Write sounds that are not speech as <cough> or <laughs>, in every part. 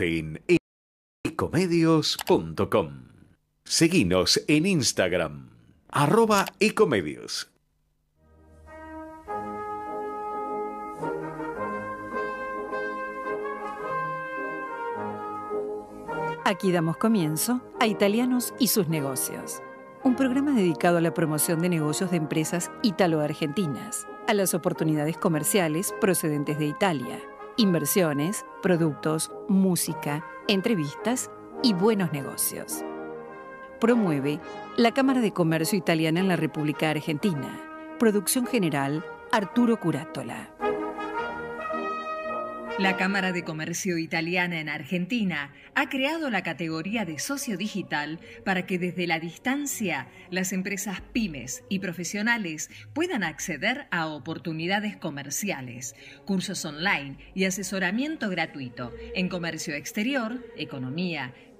en ecomedios.com. Seguinos en Instagram, arroba ecomedios. Aquí damos comienzo a Italianos y sus negocios, un programa dedicado a la promoción de negocios de empresas italo-argentinas, a las oportunidades comerciales procedentes de Italia, inversiones, productos, música, entrevistas y buenos negocios. Promueve la Cámara de Comercio Italiana en la República Argentina. Producción general Arturo Curátola. La Cámara de Comercio Italiana en Argentina ha creado la categoría de socio digital para que desde la distancia las empresas pymes y profesionales puedan acceder a oportunidades comerciales, cursos online y asesoramiento gratuito en comercio exterior, economía,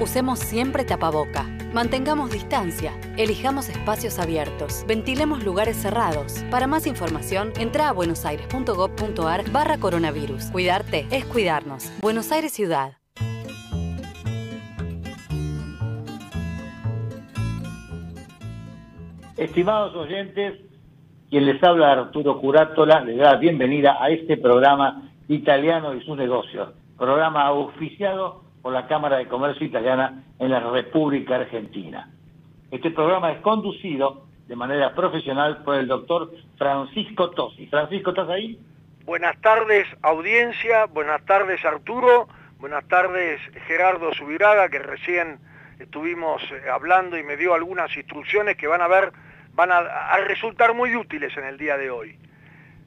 Usemos siempre tapaboca. Mantengamos distancia. Elijamos espacios abiertos. Ventilemos lugares cerrados. Para más información, entra a buenosaires.gov.ar barra coronavirus. Cuidarte es cuidarnos. Buenos Aires Ciudad. Estimados oyentes, quien les habla Arturo Curátola, les da la bienvenida a este programa italiano y sus negocios. Programa oficiado por la Cámara de Comercio Italiana en la República Argentina. Este programa es conducido de manera profesional por el doctor Francisco Tosi. Francisco, ¿estás ahí? Buenas tardes, audiencia. Buenas tardes, Arturo. Buenas tardes, Gerardo Subiraga, que recién estuvimos eh, hablando y me dio algunas instrucciones que van a ver, van a, resultar muy útiles en el día de hoy.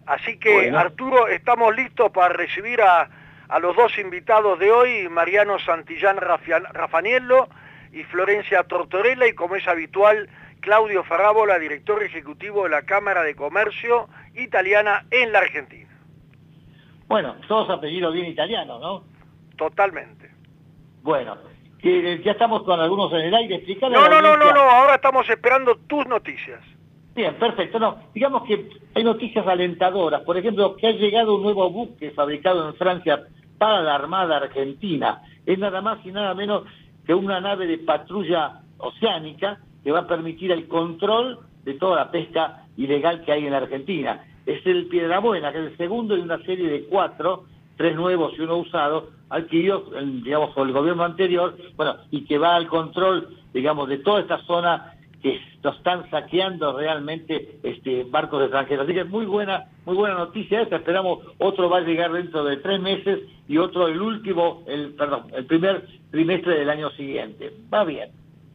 Así que, Arturo, estamos listos para recibir a a los dos invitados de hoy, Mariano Santillán Rafaniello y Florencia Tortorella, y como es habitual, Claudio Ferrábola, director ejecutivo de la Cámara de Comercio Italiana en la Argentina. Bueno, todos apellidos bien italianos, ¿no? Totalmente. Bueno, ya estamos con algunos en el aire. no, no, no, no, no, ahora estamos esperando tus noticias. Bien, perfecto. No, digamos que hay noticias alentadoras. Por ejemplo, que ha llegado un nuevo buque fabricado en Francia para la Armada Argentina. Es nada más y nada menos que una nave de patrulla oceánica que va a permitir el control de toda la pesca ilegal que hay en la Argentina. Es el Piedrabuena, que es el segundo de una serie de cuatro, tres nuevos y uno usado, adquiridos, digamos, por el gobierno anterior, bueno, y que va al control, digamos, de toda esta zona que lo están saqueando realmente este barcos extranjeros. Así que muy buena, muy buena noticia esta. Esperamos otro va a llegar dentro de tres meses y otro el último, el perdón, el primer trimestre del año siguiente. Va bien.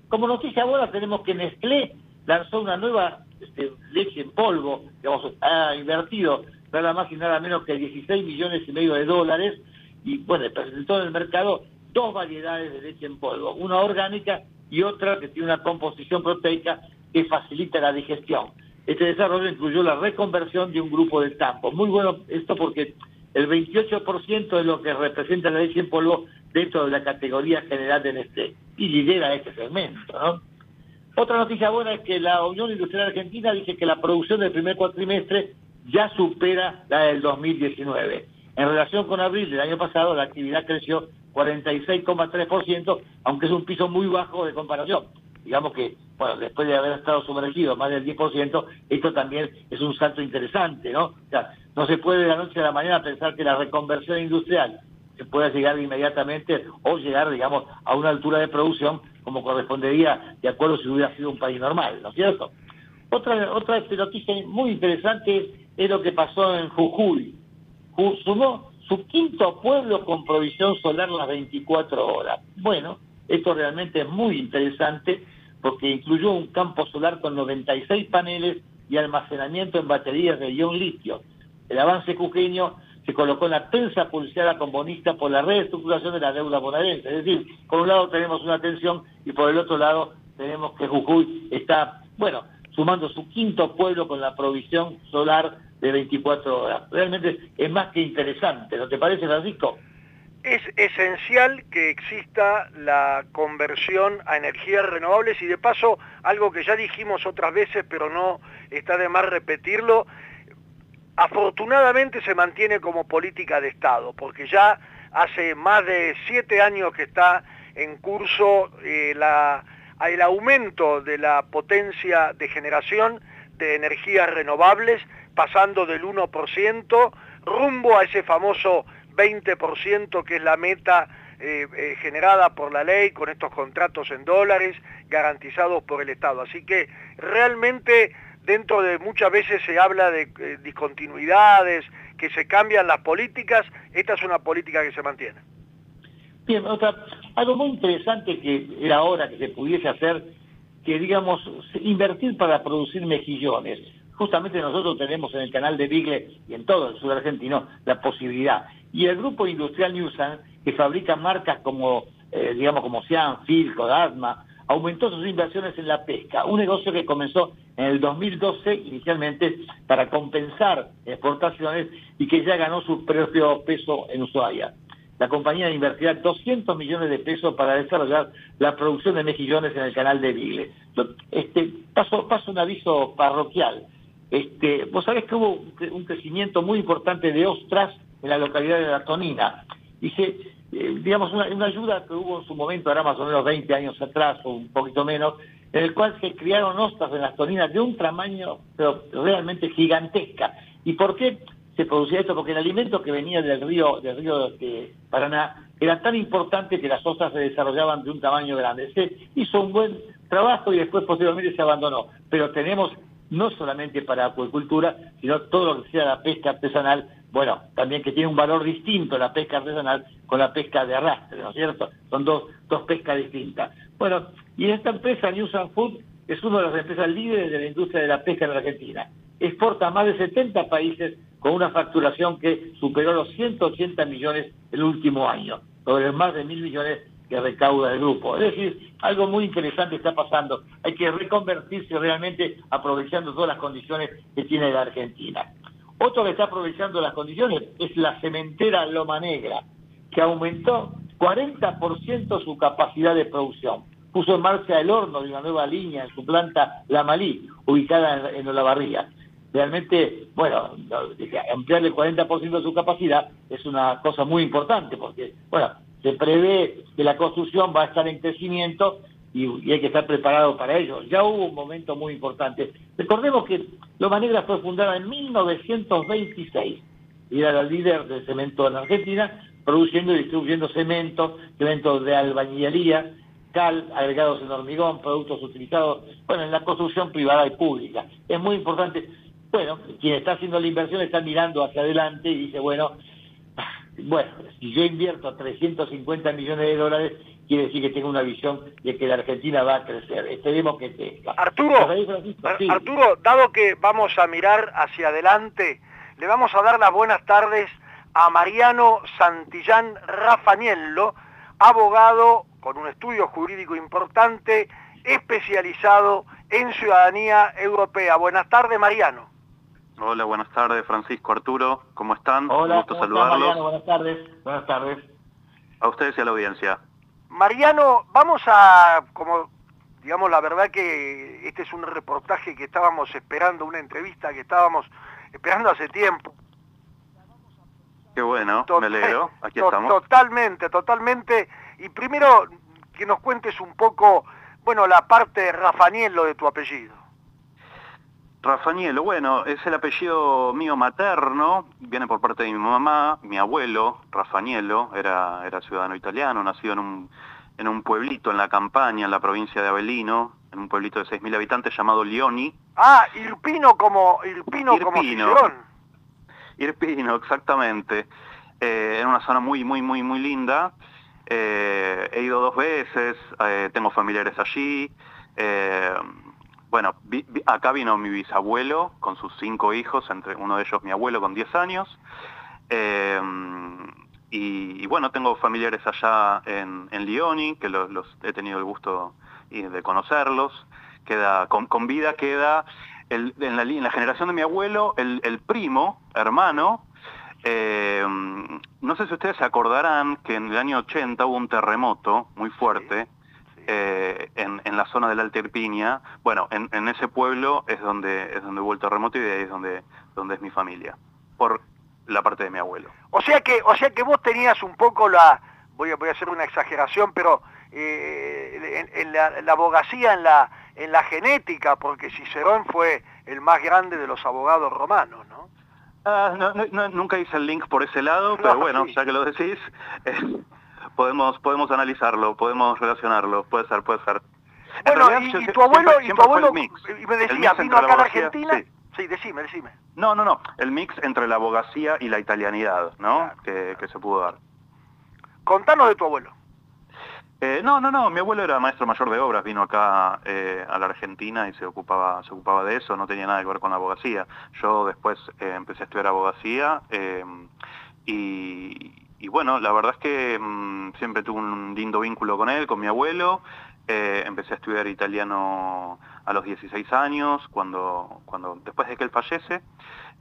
Como noticia buena tenemos que Nestlé lanzó una nueva este, leche en polvo, digamos, ha invertido nada más y nada menos que 16 millones y medio de dólares y bueno, presentó en el mercado dos variedades de leche en polvo, una orgánica y otra que tiene una composición proteica que facilita la digestión. Este desarrollo incluyó la reconversión de un grupo de tampos. Muy bueno esto porque el 28% de lo que representa la leche en polvo dentro de la categoría general de Nestlé y lidera este segmento. Otra noticia buena es que la Unión Industrial Argentina dice que la producción del primer cuatrimestre ya supera la del 2019. En relación con abril del año pasado, la actividad creció 46,3%, aunque es un piso muy bajo de comparación. Digamos que, bueno, después de haber estado sumergido más del 10%, esto también es un salto interesante, ¿no? O sea, no se puede de la noche a la mañana pensar que la reconversión industrial se pueda llegar inmediatamente o llegar, digamos, a una altura de producción como correspondería de acuerdo si hubiera sido un país normal, ¿no es cierto? Otra, otra noticia muy interesante es lo que pasó en Jujuy. Sumó su quinto pueblo con provisión solar las 24 horas. Bueno, esto realmente es muy interesante porque incluyó un campo solar con 96 paneles y almacenamiento en baterías de ion litio. El avance cuqueño se colocó en la tensa pulseada con por la reestructuración de la deuda bonaerense. Es decir, por un lado tenemos una tensión y por el otro lado tenemos que Jujuy está, bueno, sumando su quinto pueblo con la provisión solar de 24 horas. Realmente es más que interesante, ¿no te parece, Francisco? Es esencial que exista la conversión a energías renovables y de paso, algo que ya dijimos otras veces, pero no está de más repetirlo, afortunadamente se mantiene como política de Estado, porque ya hace más de siete años que está en curso eh, la el aumento de la potencia de generación de energías renovables, pasando del 1% rumbo a ese famoso 20% que es la meta eh, eh, generada por la ley con estos contratos en dólares garantizados por el Estado. Así que realmente dentro de muchas veces se habla de eh, discontinuidades, que se cambian las políticas, esta es una política que se mantiene. Bien, otra, algo muy interesante que era hora que se pudiese hacer, que digamos, invertir para producir mejillones. Justamente nosotros tenemos en el canal de Bigle y en todo el sur argentino la posibilidad. Y el grupo industrial Newsan, que fabrica marcas como, eh, digamos, como Cian, Filco, Dasma, aumentó sus inversiones en la pesca, un negocio que comenzó en el 2012 inicialmente para compensar exportaciones y que ya ganó su propio peso en Ushuaia la compañía invertirá 200 millones de pesos para desarrollar la producción de mejillones en el canal de Vigle. Este, paso, paso un aviso parroquial. Este, vos sabés que hubo un crecimiento muy importante de ostras en la localidad de La Tonina. Dice, eh, digamos, una, una, ayuda que hubo en su momento, ahora más o menos 20 años atrás o un poquito menos, en el cual se criaron ostras en las toninas de un tamaño pero realmente gigantesca. ¿Y por qué? se producía esto porque el alimento que venía del río del río de Paraná era tan importante que las ostras se desarrollaban de un tamaño grande. Se hizo un buen trabajo y después posteriormente se abandonó. Pero tenemos no solamente para acuicultura, sino todo lo que sea la pesca artesanal, bueno, también que tiene un valor distinto la pesca artesanal con la pesca de arrastre, ¿no es cierto? Son dos, dos pescas distintas. Bueno, y esta empresa, New Food, es una de las empresas líderes de la industria de la pesca en Argentina. Exporta a más de 70 países con una facturación que superó los 180 millones el último año, sobre más de mil millones que recauda el grupo. Es decir, algo muy interesante está pasando. Hay que reconvertirse realmente aprovechando todas las condiciones que tiene la Argentina. Otro que está aprovechando las condiciones es la cementera Loma Negra, que aumentó 40% su capacidad de producción. Puso en marcha el horno de una nueva línea en su planta La Malí, ubicada en, Olavarría realmente, bueno, ampliarle el 40% de su capacidad es una cosa muy importante porque, bueno, se prevé que la construcción va a estar en crecimiento y, hay que estar preparado para ello. Ya hubo un momento muy importante. Recordemos que Loma Negra fue fundada en 1926 y era la líder del cemento en Argentina, produciendo y distribuyendo cemento, cemento de albañilería, cal, agregados en hormigón, productos utilizados, bueno, en la construcción privada y pública. Es muy importante bueno, quien está haciendo la inversión está mirando hacia adelante y dice, bueno, bueno, si yo invierto 350 millones de dólares, quiere decir que tengo una visión de que la Argentina va a crecer. Esperemos que tenga. Arturo, Arturo, dado que vamos a mirar hacia adelante, le vamos a dar las buenas tardes a Mariano Santillán Rafaniello, abogado con un estudio jurídico importante, especializado en ciudadanía europea. Buenas tardes, Mariano. Hola, buenas tardes, Francisco Arturo, ¿cómo están? Hola, gusto saludarlos. buenas tardes, buenas tardes. A ustedes y a la audiencia. Mariano, vamos a, como digamos, la verdad que este es un reportaje que estábamos esperando, una entrevista que estábamos esperando hace tiempo. Qué bueno, me alegro, aquí estamos. Totalmente, totalmente. Y primero que nos cuentes un poco, bueno, la parte Rafanielo de tu apellido. Rafanielo, bueno, es el apellido mío materno, viene por parte de mi mamá, mi abuelo, Rafanielo, era, era ciudadano italiano, nacido en un, en un pueblito en la campaña, en la provincia de Avellino, en un pueblito de 6.000 habitantes llamado Lioni. Ah, Irpino como Irpino, Irpino como Irpino, exactamente. Eh, en una zona muy, muy, muy, muy linda. Eh, he ido dos veces, eh, tengo familiares allí. Bueno, acá vino mi bisabuelo con sus cinco hijos, entre uno de ellos mi abuelo con 10 años. Em, y, bueno, tengo familiares allá en, en Lioni, que los, he tenido el gusto de conocerlos. Queda, con, vida queda en, la, generación de mi abuelo, el, primo, hermano, em, no sé si ustedes se acordarán que en el año 80 hubo un terremoto muy fuerte eh, en, la zona de la Alta Irpinia. Bueno, en, ese pueblo es donde, es donde hubo el terremoto y de ahí es donde, donde es mi familia, por la parte de mi abuelo. O sea que, o sea que vos tenías un poco la, voy a, voy a hacer una exageración, pero eh, en, la, abogacía, en la, en la genética, porque Cicerón fue el más grande de los abogados romanos, ¿no? Ah, nunca hice el link por ese lado, <laughs> pero bueno, ya que lo decís, <laughs> eh, podemos, podemos analizarlo, podemos relacionarlo, puede ser, puede ser. Bueno, y, tu abuelo, y tu abuelo, y me decía, vino acá a la Argentina... Sí. decime, decime. No, no, no, el mix entre la abogacía y la italianidad, ¿no? Que, se pudo dar. Contanos de tu abuelo. Eh, no, no, no, mi abuelo era maestro mayor de obras, vino acá eh, a la Argentina y se ocupaba, se ocupaba de eso, no tenía nada que ver con la abogacía. Yo después eh, empecé a estudiar abogacía y, y bueno, la verdad es que mm, siempre tuve un lindo vínculo con él, con mi abuelo. Eh, empecé a estudiar italiano a los 16 años, cuando, cuando, después de que él fallece.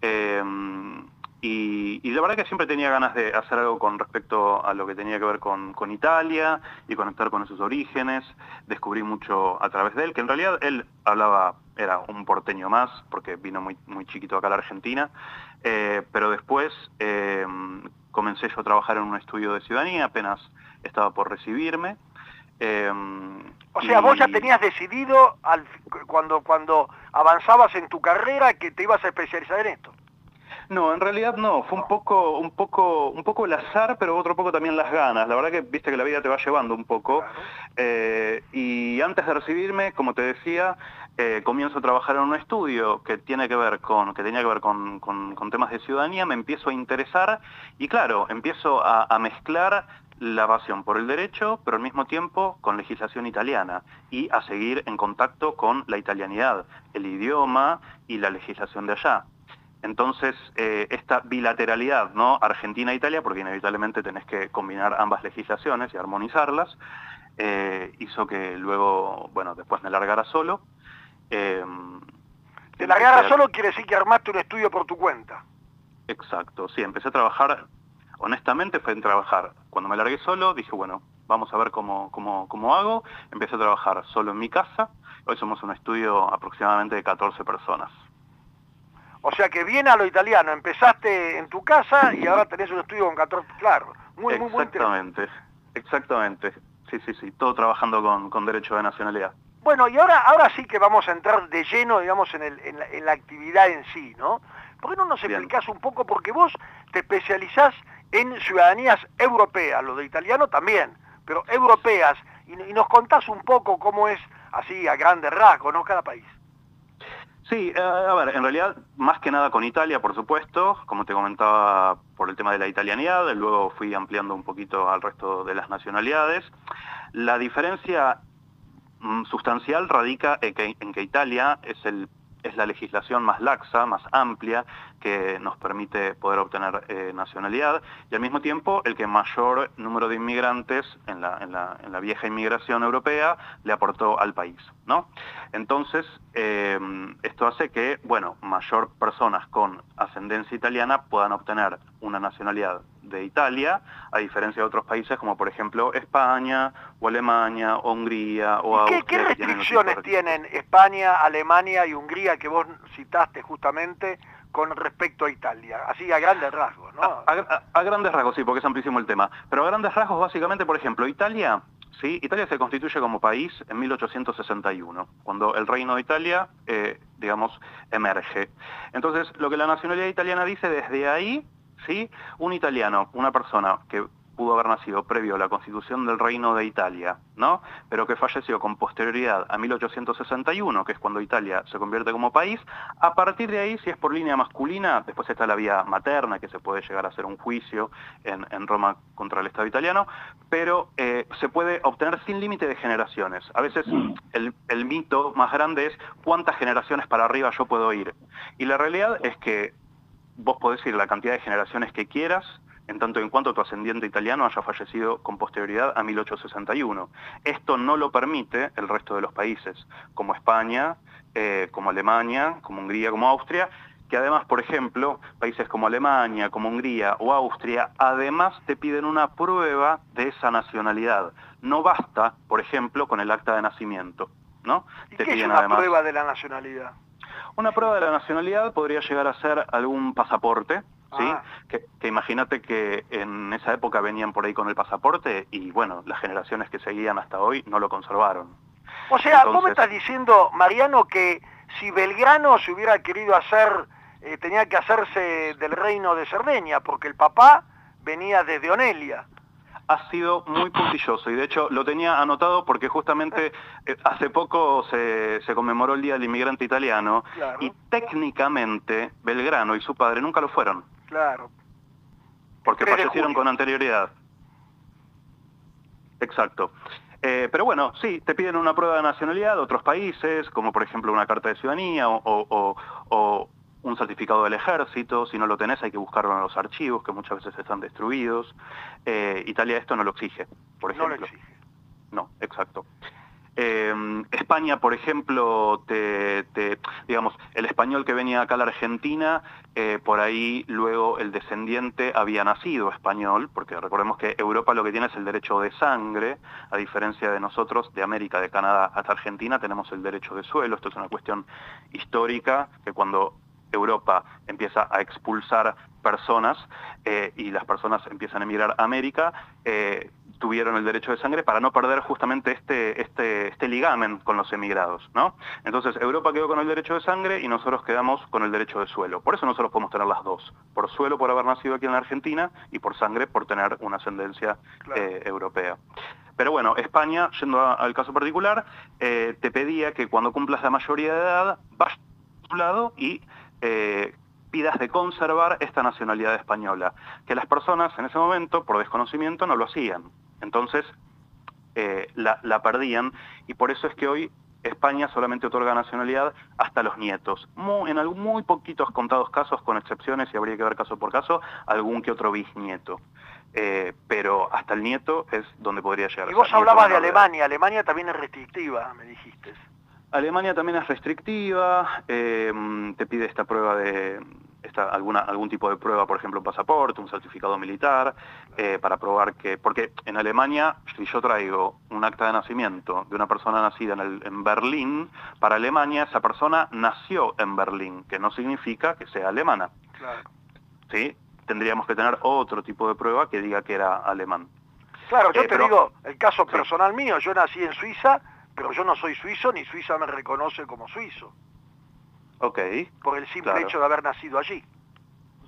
Em, y, la verdad que siempre tenía ganas de hacer algo con respecto a lo que tenía que ver con, con, Italia y conectar con esos orígenes. Descubrí mucho a través de él, que en realidad él hablaba, era un porteño más, porque vino muy, muy chiquito acá a la Argentina. Eh, pero después comencé yo a trabajar en un estudio de ciudadanía, apenas estaba por recibirme. Em, o sea, vos ya tenías decidido cuando, cuando avanzabas en tu carrera que te ibas a especializar en esto. No, en realidad no, fue un poco, un poco, un poco el azar, pero otro poco también las ganas. La verdad que viste que la vida te va llevando un poco. Eh, y antes de recibirme, como te decía, eh, comienzo a trabajar en un estudio que tiene que ver con, que tenía que ver con, temas de ciudadanía, me empiezo a interesar y claro, empiezo a, mezclar la pasión por el derecho, pero al mismo tiempo con legislación italiana y a seguir en contacto con la italianidad, el idioma y la legislación de allá. Entonces, eh, esta bilateralidad, ¿no? Argentina-Italia, porque inevitablemente tenés que combinar ambas legislaciones y armonizarlas, eh, hizo que luego, bueno, después me largara solo. Eh, ¿Te largara solo quiere decir que armaste un estudio por tu cuenta? Exacto, sí, empecé a trabajar, honestamente fue en trabajar. Cuando me largué solo, dije, bueno, vamos a ver cómo, cómo, cómo hago. Empecé a trabajar solo en mi casa. Hoy somos un estudio aproximadamente de 14 personas. O sea que viene a lo italiano, empezaste en tu casa y ahora tenés un estudio con 14, claro, muy, muy, muy Exactamente, exactamente, sí, sí, sí, todo trabajando con, derecho de nacionalidad. Bueno, y ahora, ahora sí que vamos a entrar de lleno, digamos, en, el, en, la, actividad en sí, ¿no? ¿Por qué no nos explicás un poco? Porque vos te especializás en ciudadanías europeas, lo de italiano también, pero europeas, y, y nos contás un poco cómo es así a grandes rasgos, ¿no? Cada país. Sí, eh, a ver, en realidad más que nada con Italia, por supuesto, como te comentaba por el tema de la italianidad, luego fui ampliando un poquito al resto de las nacionalidades. La diferencia sustancial radica en que, en que Italia es el es la legislación más laxa, más amplia, que nos permite poder obtener eh, nacionalidad, y al mismo tiempo el que mayor número de inmigrantes en la, vieja inmigración europea le aportó al país. ¿no? Entonces, eh, esto hace que, bueno, mayor personas con ascendencia italiana puedan obtener una nacionalidad de Italia, a diferencia de otros países como por ejemplo España o Alemania o Hungría o Austria. ¿Qué, restricciones tienen, España, Alemania y Hungría que vos citaste justamente con respecto a Italia? Así a grandes rasgos, ¿no? A, grandes rasgos, sí, porque es amplísimo el tema. Pero a grandes rasgos, básicamente, por ejemplo, Italia ¿sí? Italia se constituye como país en 1861, cuando el Reino de Italia, eh, digamos, emerge. Entonces, lo que la nacionalidad italiana dice desde ahí ¿sí? Un italiano, una persona que pudo haber nacido previo a la constitución del Reino de Italia, ¿no? pero que falleció con posterioridad a 1861, que es cuando Italia se convierte como país, a partir de ahí, si es por línea masculina, después está la vía materna, que se puede llegar a hacer un juicio en, Roma contra el Estado italiano, pero eh, se puede obtener sin límite de generaciones. A veces el, el mito más grande es cuántas generaciones para arriba yo puedo ir. Y la realidad es que vos podés ir la cantidad de generaciones que quieras, en tanto en cuanto tu ascendiente italiano haya fallecido con posterioridad a 1861. Esto no lo permite el resto de los países, como España, eh, como Alemania, como Hungría, como Austria, que además, por ejemplo, países como Alemania, como Hungría o Austria, además te piden una prueba de esa nacionalidad. No basta, por ejemplo, con el acta de nacimiento. ¿no? ¿Y qué es una prueba de la nacionalidad? Una prueba de la nacionalidad podría llegar a ser algún pasaporte, ¿sí? Ah. Que, imagínate que en esa época venían por ahí con el pasaporte y bueno, las generaciones que seguían hasta hoy no lo conservaron. O sea, vos me estás diciendo, Mariano, que si Belgrano se hubiera querido hacer, eh, tenía que hacerse del reino de Cerdeña, porque el papá venía desde Onelia ha sido muy puntilloso y de hecho lo tenía anotado porque justamente <laughs> eh, hace poco se, conmemoró el Día del Inmigrante Italiano y técnicamente Belgrano y su padre nunca lo fueron. Claro. Porque fallecieron con anterioridad. Exacto. Eh, pero bueno, sí, te piden una prueba de nacionalidad de otros países, como por ejemplo una carta de ciudadanía o un certificado del ejército, si no lo tenés hay que buscarlo en los archivos, que muchas veces están destruidos. Eh, Italia esto no lo exige, por ejemplo. No lo exige. No, exacto. Eh, España, por ejemplo, digamos, el español que venía acá a la Argentina, eh, por ahí luego el descendiente había nacido español, porque recordemos que Europa lo que tiene es el derecho de sangre, a diferencia de nosotros, de América, de Canadá hasta Argentina, tenemos el derecho de suelo, esto es una cuestión histórica, que cuando Europa empieza a expulsar personas eh, y las personas empiezan a emigrar a América, eh, tuvieron el derecho de sangre para no perder justamente este, este, este ligamen con los emigrados. ¿no? Entonces Europa quedó con el derecho de sangre y nosotros quedamos con el derecho de suelo. Por eso nosotros podemos tener las dos. Por suelo por haber nacido aquí en la Argentina y por sangre por tener una ascendencia eh, europea. Pero bueno, España, yendo al caso particular, te pedía que cuando cumplas la mayoría de edad, vayas a tu lado y eh, pidas de conservar esta nacionalidad española, que las personas en ese momento, por desconocimiento, no lo hacían. Entonces, eh, la, perdían y por eso es que hoy España solamente otorga nacionalidad hasta los nietos. en algún, muy poquitos contados casos, con excepciones, y habría que ver caso por caso, algún que otro bisnieto. Eh, pero hasta el nieto es donde podría llegar. Y vos hablabas de Alemania, Alemania también es restrictiva, me dijiste. Alemania también es restrictiva, eh, te pide esta prueba de alguna, algún tipo de prueba, por ejemplo, un pasaporte, un certificado militar, eh, para probar que, porque en Alemania, si yo traigo un acta de nacimiento de una persona nacida en, en Berlín, para Alemania esa persona nació en Berlín, que no significa que sea alemana. Claro. ¿Sí? Tendríamos que tener otro tipo de prueba que diga que era alemán. Claro, yo eh, te digo, el caso personal mío, yo nací en Suiza, pero yo no soy suizo ni Suiza me reconoce como suizo. Ok. Por el simple hecho de haber nacido allí.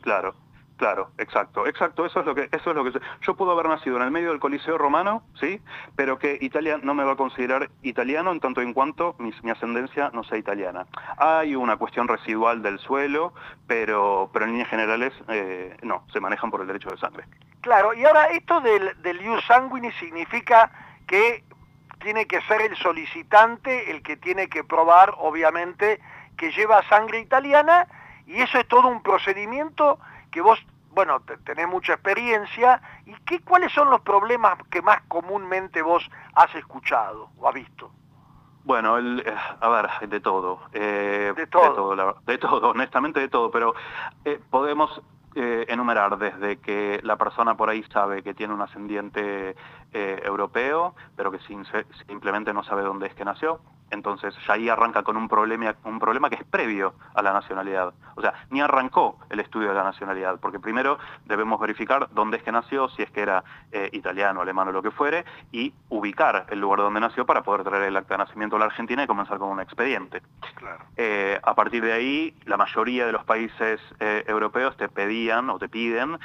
Claro, claro, exacto, exacto, eso es lo que, eso es lo que yo puedo haber nacido en el medio del Coliseo Romano, sí, pero que Italia no me va a considerar italiano en tanto en cuanto mi, ascendencia no sea italiana. Hay una cuestión residual del suelo, pero, pero en líneas generales eh, no, se manejan por el derecho de sangre. Claro, y ahora esto del, del ius sanguinis significa que tiene que ser el solicitante el que tiene que probar, obviamente, que lleva sangre italiana y eso es todo un procedimiento que vos, bueno, tenés mucha experiencia y qué, cuáles son los problemas que más comúnmente vos has escuchado o has visto. Bueno, el, eh, a ver, de todo. Eh, de todo. De todo, honestamente de todo, pero eh, podemos enumerar desde que la persona por ahí sabe que tiene un ascendiente europeo, pero que simplemente no sabe dónde es que nació, entonces ya ahí arranca con un problema, un problema que es previo a la nacionalidad. O sea, ni arrancó el estudio de la nacionalidad, porque primero debemos verificar dónde es que nació, si es que era eh, italiano, alemán o lo que fuere, y ubicar el lugar donde nació para poder traer el acta de nacimiento a la Argentina y comenzar con un expediente. Eh, a partir de ahí, la mayoría de los países eh, europeos te pedían o te piden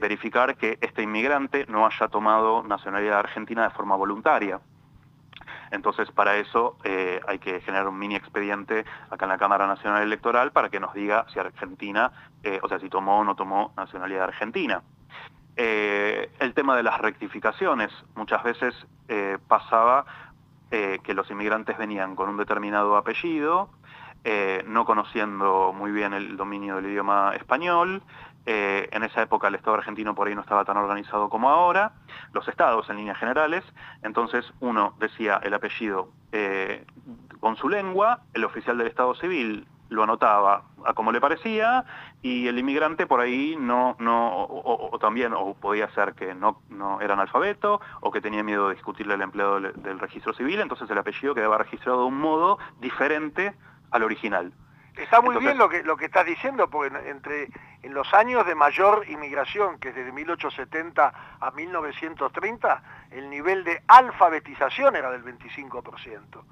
verificar que este inmigrante no haya tomado nacionalidad argentina de forma voluntaria. Entonces, para eso eh, hay que generar un mini expediente acá en la Cámara Nacional Electoral para que nos diga si Argentina, eh, o sea, si tomó o no tomó nacionalidad argentina. Eh, el tema de las rectificaciones, muchas veces pasaba que los inmigrantes venían con un determinado apellido, no conociendo muy bien el dominio del idioma español. Eh, en esa época el Estado argentino por ahí no estaba tan organizado como ahora, los estados en líneas generales, entonces uno decía el apellido con su lengua, el oficial del Estado civil lo anotaba a como le parecía y el inmigrante por ahí no, no o, también o podía ser que no, no era analfabeto o que tenía miedo de discutirle al empleado del, registro civil, entonces el apellido quedaba registrado de un modo diferente al original. Está muy bien lo que, lo que estás diciendo, porque entre en los años de mayor inmigración, que es desde 1870 a 1930, el nivel de alfabetización era del 25%.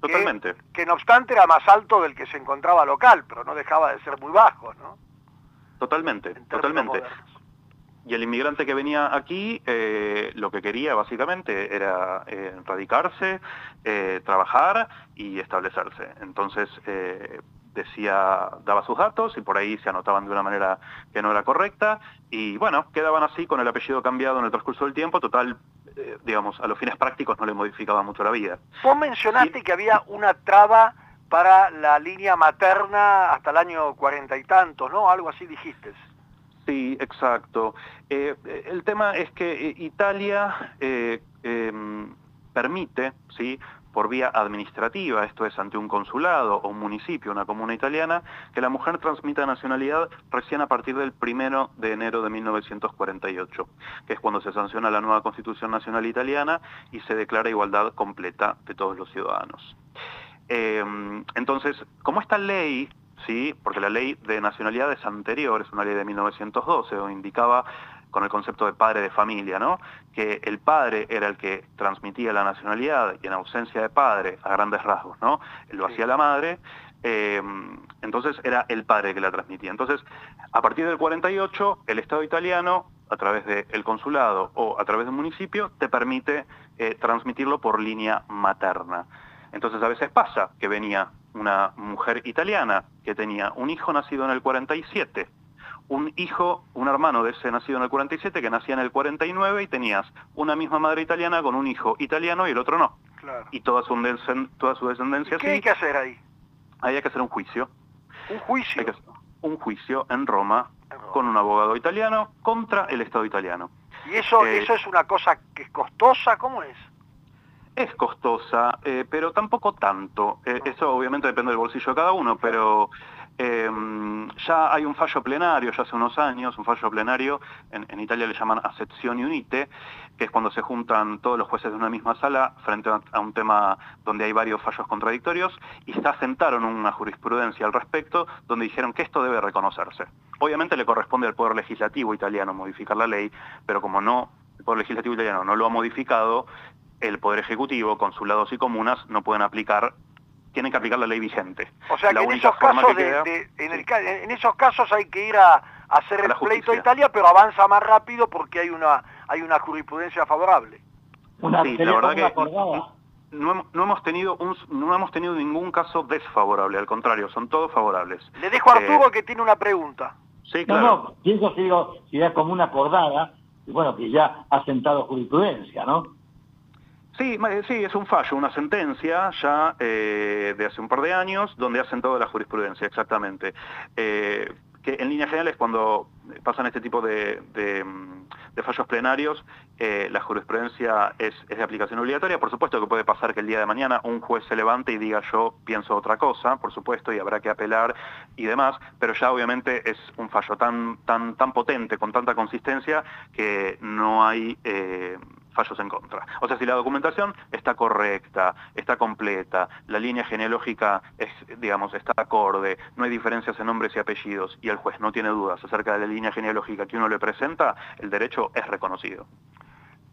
Totalmente. Que, no obstante era más alto del que se encontraba local, pero no dejaba de ser muy bajo, ¿no? Totalmente, totalmente. Y el inmigrante que venía aquí eh, lo que quería básicamente era eh, radicarse, eh, trabajar y establecerse. Entonces decía, daba sus datos y por ahí se anotaban de una manera que no era correcta y bueno, quedaban así con el apellido cambiado en el transcurso del tiempo, total eh, digamos, a los fines prácticos no le modificaba mucho la vida. Vos mencionaste que había una traba para la línea materna hasta el año cuarenta y tantos, ¿no? Algo así dijiste. Sí, exacto. Eh, el tema es que eh, Italia em, permite, ¿sí? Por vía administrativa, esto es ante un consulado o un municipio, una comuna italiana, que la mujer transmita nacionalidad recién a partir del primero de enero de 1948, que es cuando se sanciona la nueva Constitución Nacional Italiana y se declara igualdad completa de todos los ciudadanos. Em, entonces, como esta ley ¿sí? porque la ley de nacionalidad es anterior, es una ley de 1912, o indicaba con el concepto de padre de familia, ¿no? que el padre era el que transmitía la nacionalidad y en ausencia de padre, a grandes rasgos, ¿no? lo hacía la madre, eh, entonces era el padre que la transmitía. Entonces, a partir del 48, el Estado italiano, a través del consulado o a través del municipio, te permite eh, transmitirlo por línea materna. Entonces a veces pasa que venía una mujer italiana que tenía un hijo nacido en el 47 un hijo, un hermano de ese nacido en el 47 que nacía en el 49 y tenías una misma madre italiana con un hijo italiano y el otro no. Y toda su, toda su descendencia ¿Qué hay que hacer ahí? Hay que hacer un juicio. ¿Un juicio? un juicio en Roma, con un abogado italiano contra el Estado italiano. ¿Y eso, eh, eso es una cosa que es costosa? ¿Cómo es? Es costosa, eh, pero tampoco tanto. Eh, eso obviamente depende del bolsillo de cada uno, pero Em, ya hay un fallo plenario, ya hace unos años, un fallo plenario, en, Italia le llaman acepción unite, que es cuando se juntan todos los jueces de una misma sala frente a, un tema donde hay varios fallos contradictorios, y se asentaron una jurisprudencia al respecto, donde dijeron que esto debe reconocerse. Obviamente le corresponde al Poder Legislativo italiano modificar la ley, pero como no, el Poder Legislativo italiano no lo ha modificado, el Poder Ejecutivo, consulados y comunas no pueden aplicar tienen que aplicar la ley vigente. O sea que en esos, casos en, esos casos hay que ir a, hacer el pleito a Italia, pero avanza más rápido porque hay una, hay una jurisprudencia favorable. sí, la verdad que no, hemos tenido no hemos tenido ningún caso desfavorable, al contrario, son todos favorables. Le dejo a Arturo eh, que tiene una pregunta. Sí, claro. No, no, pienso que si es como una acordada, y bueno, que ya ha sentado jurisprudencia, ¿no? Sí, sí, es un fallo, una sentencia ya eh, de hace un par de años donde hacen toda la jurisprudencia, exactamente. Eh, que en líneas generales cuando pasan este tipo de, fallos plenarios, eh, la jurisprudencia es, de aplicación obligatoria. Por supuesto que puede pasar que el día de mañana un juez se levante y diga yo pienso otra cosa, por supuesto, y habrá que apelar y demás, pero ya obviamente es un fallo tan, tan, tan potente, con tanta consistencia, que no hay fallos en contra. O sea, si la documentación está correcta, está completa, la línea genealógica es, digamos, está acorde, no hay diferencias en nombres y apellidos y el juez no tiene dudas acerca de la línea genealógica que uno le presenta, el derecho es reconocido.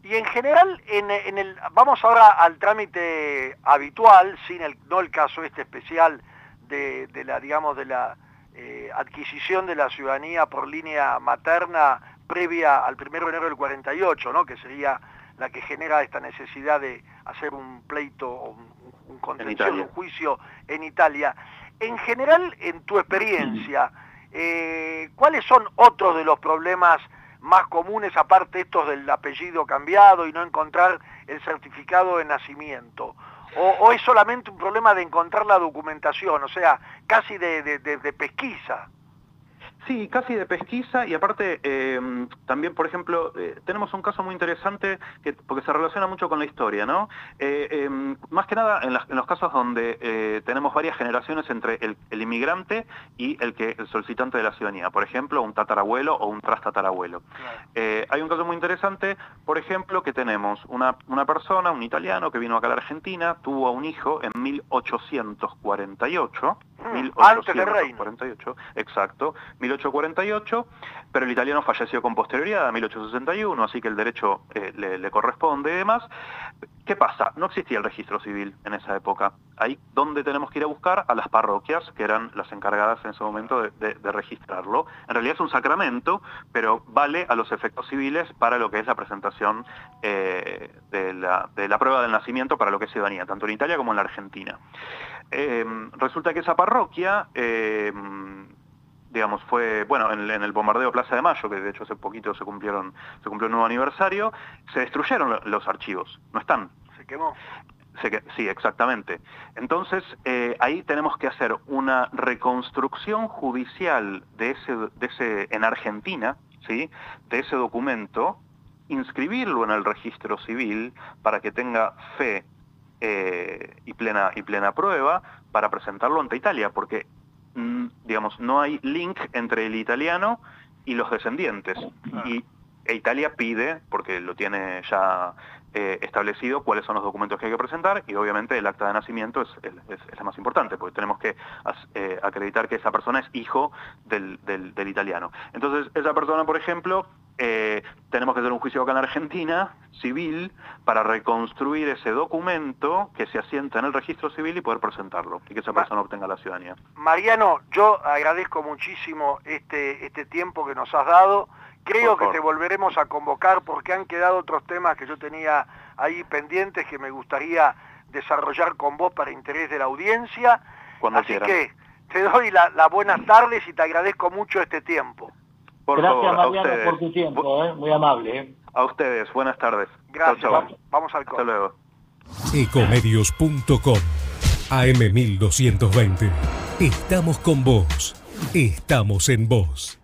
Y en general, en, el, vamos ahora al trámite habitual, sin el, no el caso este especial de, la, digamos, de la eh, adquisición de la ciudadanía por línea materna previa al 1 de enero del 48, ¿no? que sería la que genera esta necesidad de hacer un pleito o un, contención, un juicio en Italia. En general, en tu experiencia, eh, ¿cuáles son otros de los problemas más comunes, aparte estos del apellido cambiado y no encontrar el certificado de nacimiento? o, es solamente un problema de encontrar la documentación, o sea, casi de pesquisa. Sí, casi de pesquisa y aparte em, también, por ejemplo, eh, tenemos un caso muy interesante que, porque se relaciona mucho con la historia, ¿no? Eh, em, más que nada en, los casos donde eh, tenemos varias generaciones entre el, inmigrante y el, que, el solicitante de la ciudadanía, por ejemplo, un tatarabuelo o un trastatarabuelo. hay un caso muy interesante, por ejemplo, que tenemos una, una persona, un italiano que vino acá a la Argentina, tuvo un hijo en 1848, 1848, exacto, 1848, pero el italiano falleció con posterioridad, a 1861, así que el derecho eh, le, corresponde y demás. ¿Qué pasa? No existía el registro civil en esa época. Ahí donde tenemos que ir a buscar a las parroquias, que eran las encargadas en ese momento de, registrarlo. En realidad es un sacramento, pero vale a los efectos civiles para lo que es la presentación eh, de, la, prueba del nacimiento para lo que es ciudadanía, tanto en Italia como en la Argentina. Eh, resulta que esa parroquia digamos, fue, bueno, en, el bombardeo Plaza de Mayo, que de hecho hace poquito se cumplieron, se cumplió un nuevo aniversario, se destruyeron los archivos, no están. Se quemó. sí, exactamente. Entonces, eh, ahí tenemos que hacer una reconstrucción judicial de ese, de ese, en Argentina, ¿sí? de ese documento, inscribirlo en el registro civil para que tenga fe eh, y, plena, y plena prueba para presentarlo ante Italia, porque Mm, digamos, no hay link entre el italiano y los descendientes. Y e Italia pide, porque lo tiene ya eh, establecido, cuáles son los documentos que hay que presentar y obviamente el acta de nacimiento es, es, la más importante, porque tenemos que eh, acreditar que esa persona es hijo del, del italiano. Entonces, esa persona, por ejemplo, eh, tenemos que hacer un juicio acá en Argentina, civil, para reconstruir ese documento que se asienta en el registro civil y poder presentarlo, y que esa persona obtenga la ciudadanía. Mariano, yo agradezco muchísimo este, este tiempo que nos has dado. Creo que te volveremos a convocar porque han quedado otros temas que yo tenía ahí pendientes que me gustaría desarrollar con vos para interés de la audiencia. Cuando Así que te doy las buenas tardes y te agradezco mucho este tiempo. Gracias Mariano por tu tiempo, ¿eh? muy amable. ¿eh? A ustedes, buenas tardes. Gracias, Vamos, al Hasta luego. Ecomedios.com AM1220. Estamos con vos. Estamos en vos.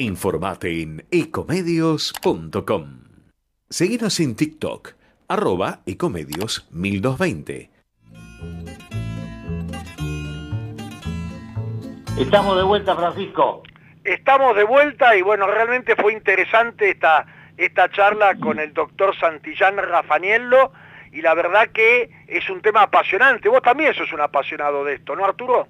Informate en ecomedios.com. Seguinos en TikTok, arroba ecomedios 1220. Estamos de vuelta, Francisco. Estamos de vuelta y bueno, realmente fue interesante esta, esta charla con el doctor Santillán Rafaniello y la verdad que es un tema apasionante. Vos también sos un apasionado de esto, ¿no, Arturo?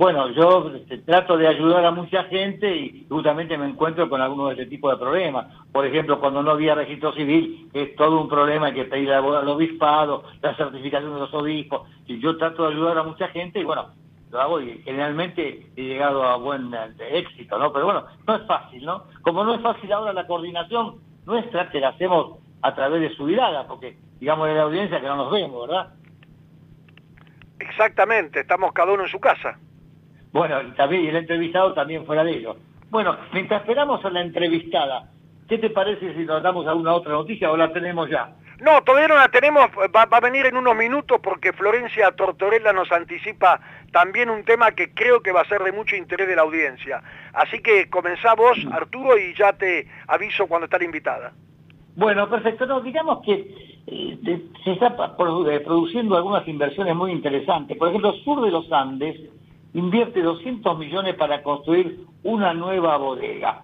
Bueno, yo este, trato de ayudar a mucha gente y justamente me encuentro con algunos de ese tipo de problemas. Por ejemplo, cuando no había registro civil, es todo un problema, hay que pedir al obispado, la certificación de los obispos. Y yo trato de ayudar a mucha gente y bueno, lo hago y generalmente he llegado a buen éxito, ¿no? Pero bueno, no es fácil, ¿no? Como no es fácil ahora la coordinación nuestra, que la hacemos a través de su mirada, porque digamos de la audiencia que no nos vemos, ¿verdad? Exactamente, estamos cada uno en su casa. Bueno, y también el entrevistado también fuera de ello. Bueno, mientras esperamos a la entrevistada, ¿qué te parece si nos damos alguna otra noticia o la tenemos ya? No, todavía no la tenemos, va, a venir en unos minutos porque Florencia Tortorella nos anticipa también un tema que creo que va a ser de mucho interés de la audiencia. Así que comenzá vos, Arturo, y ya te aviso cuando está la invitada. Bueno, perfecto. No, digamos que eh, se está eh, produciendo algunas inversiones muy interesantes. Por ejemplo, Sur de los Andes invierte 200 millones para construir una nueva bodega.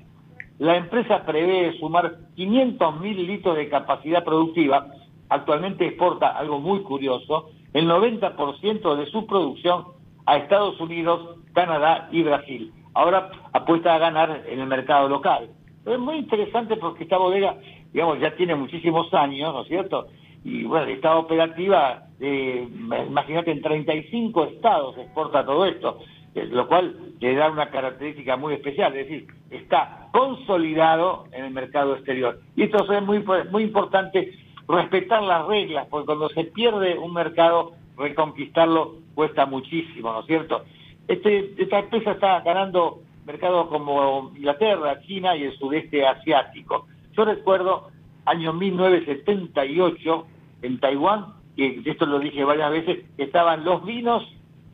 La empresa prevé sumar 500 mil litros de capacidad productiva. Actualmente exporta algo muy curioso, el 90% de su producción a Estados Unidos, Canadá y Brasil. Ahora apuesta a ganar en el mercado local. es muy interesante porque esta bodega, digamos, ya tiene muchísimos años, ¿no es cierto? Y bueno, está operativa, eh, imagínate, en 35 estados exporta todo esto, eh, lo cual le da una característica muy especial, es decir, está consolidado en el mercado exterior. Y esto es muy, muy importante respetar las reglas, porque cuando se pierde un mercado, reconquistarlo cuesta muchísimo, ¿no es cierto? Este, esta empresa está ganando mercados como Inglaterra, China y el sudeste asiático. Yo recuerdo año 1978 en Taiwán, y esto lo dije varias veces, estaban los vinos,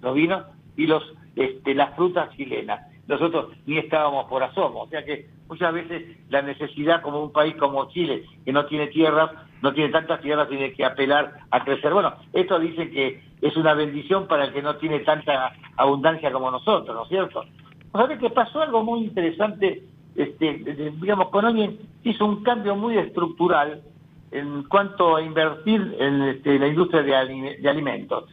los vinos y los este, las frutas chilenas. Nosotros ni estábamos por asomo, o sea que muchas veces la necesidad como un país como Chile, que no tiene tierras, no tiene tantas tierras, tiene que apelar a crecer. Bueno, esto dice que es una bendición para el que no tiene tanta abundancia como nosotros, ¿no es cierto? ¿Sabes que pasó algo muy interesante? Este, digamos, con alguien hizo un cambio muy estructural en cuanto a invertir en este, la industria de, alimentos.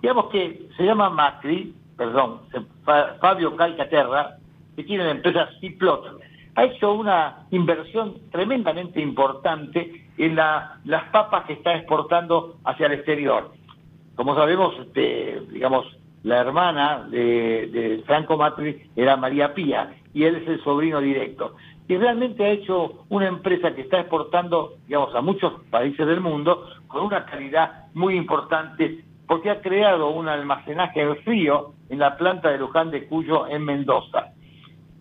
Digamos que se llama Macri, perdón, Fabio Calcaterra, que tiene la empresa Ciplot, ha hecho una inversión tremendamente importante en las papas que está exportando hacia el exterior. Como sabemos, este, digamos, la hermana de, Franco Matri era María Pía y él es el sobrino directo. Y realmente ha hecho una empresa que está exportando, digamos, a muchos países del mundo con una calidad muy importante porque ha creado un almacenaje en frío en la planta de Luján de Cuyo en Mendoza.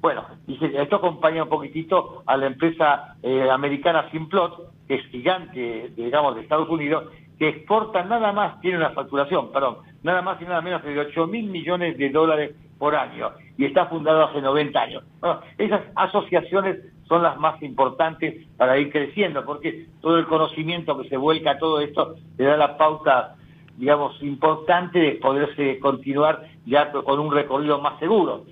Bueno, esto acompaña un poquitito a la empresa eh, americana Simplot, que es gigante, digamos, de Estados Unidos, que exporta nada más, tiene una facturación, perdón, nada más y nada menos de 8 mil millones de dólares por año, y está fundado hace 90 años. Bueno, esas asociaciones son las más importantes para ir creciendo, porque todo el conocimiento que se vuelca a todo esto le da la pauta, digamos, importante de poderse continuar ya con un recorrido más seguro.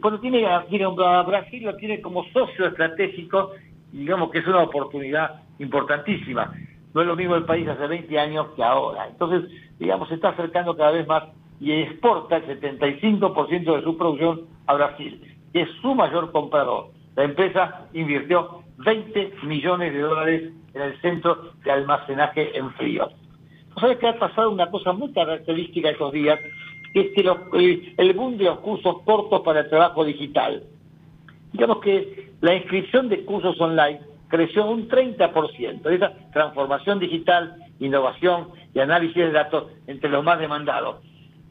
Bueno, tiene, tiene a Brasil lo tiene como socio estratégico digamos que es una oportunidad importantísima. No es lo mismo el país hace 20 años que ahora. Entonces, digamos, se está acercando cada vez más y exporta el 75% de su producción a Brasil, que es su mayor comprador. La empresa invirtió 20 millones de dólares en el centro de almacenaje en frío. ¿Sabes que ha pasado una cosa muy característica estos días? es que el, boom de los cursos cortos para el trabajo digital. Digamos que la inscripción de cursos online creció un 30%. Esa transformación digital, innovación y análisis de datos entre los más demandados.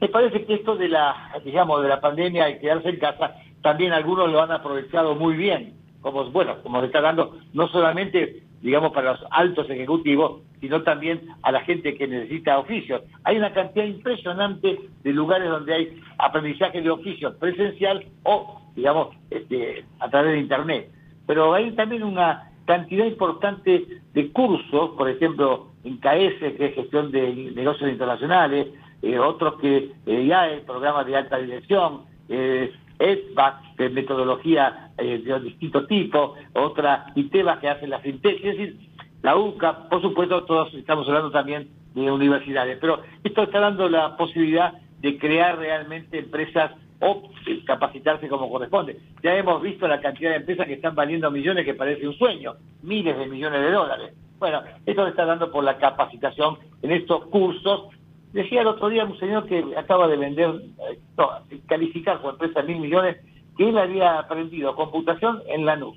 Me parece que esto de la, digamos, de la pandemia y quedarse en casa, también algunos lo han aprovechado muy bien. Como, bueno, como se está dando no solamente digamos, para los altos ejecutivos, sino también a la gente que necesita oficios. Hay una cantidad impresionante de lugares donde hay aprendizaje de oficios presencial o, digamos, este, a través de Internet. Pero hay también una cantidad importante de cursos, por ejemplo, en KS, que es gestión de negocios internacionales, eh, otros que eh, ya hay programas de alta dirección, eh, ESBAC, de metodología eh, de distinto tipo, otra ITEBA que hace la fintech, es decir, la UCA, por supuesto, todos estamos hablando también de universidades, pero esto está dando la posibilidad de crear realmente empresas o capacitarse como corresponde. Ya hemos visto la cantidad de empresas que están valiendo millones que parece un sueño, miles de millones de dólares. Bueno, esto se está dando por la capacitación en estos cursos Decía el otro día un señor que acaba de vender, eh, no, calificar su empresa mil millones, que él había aprendido computación en la NUS.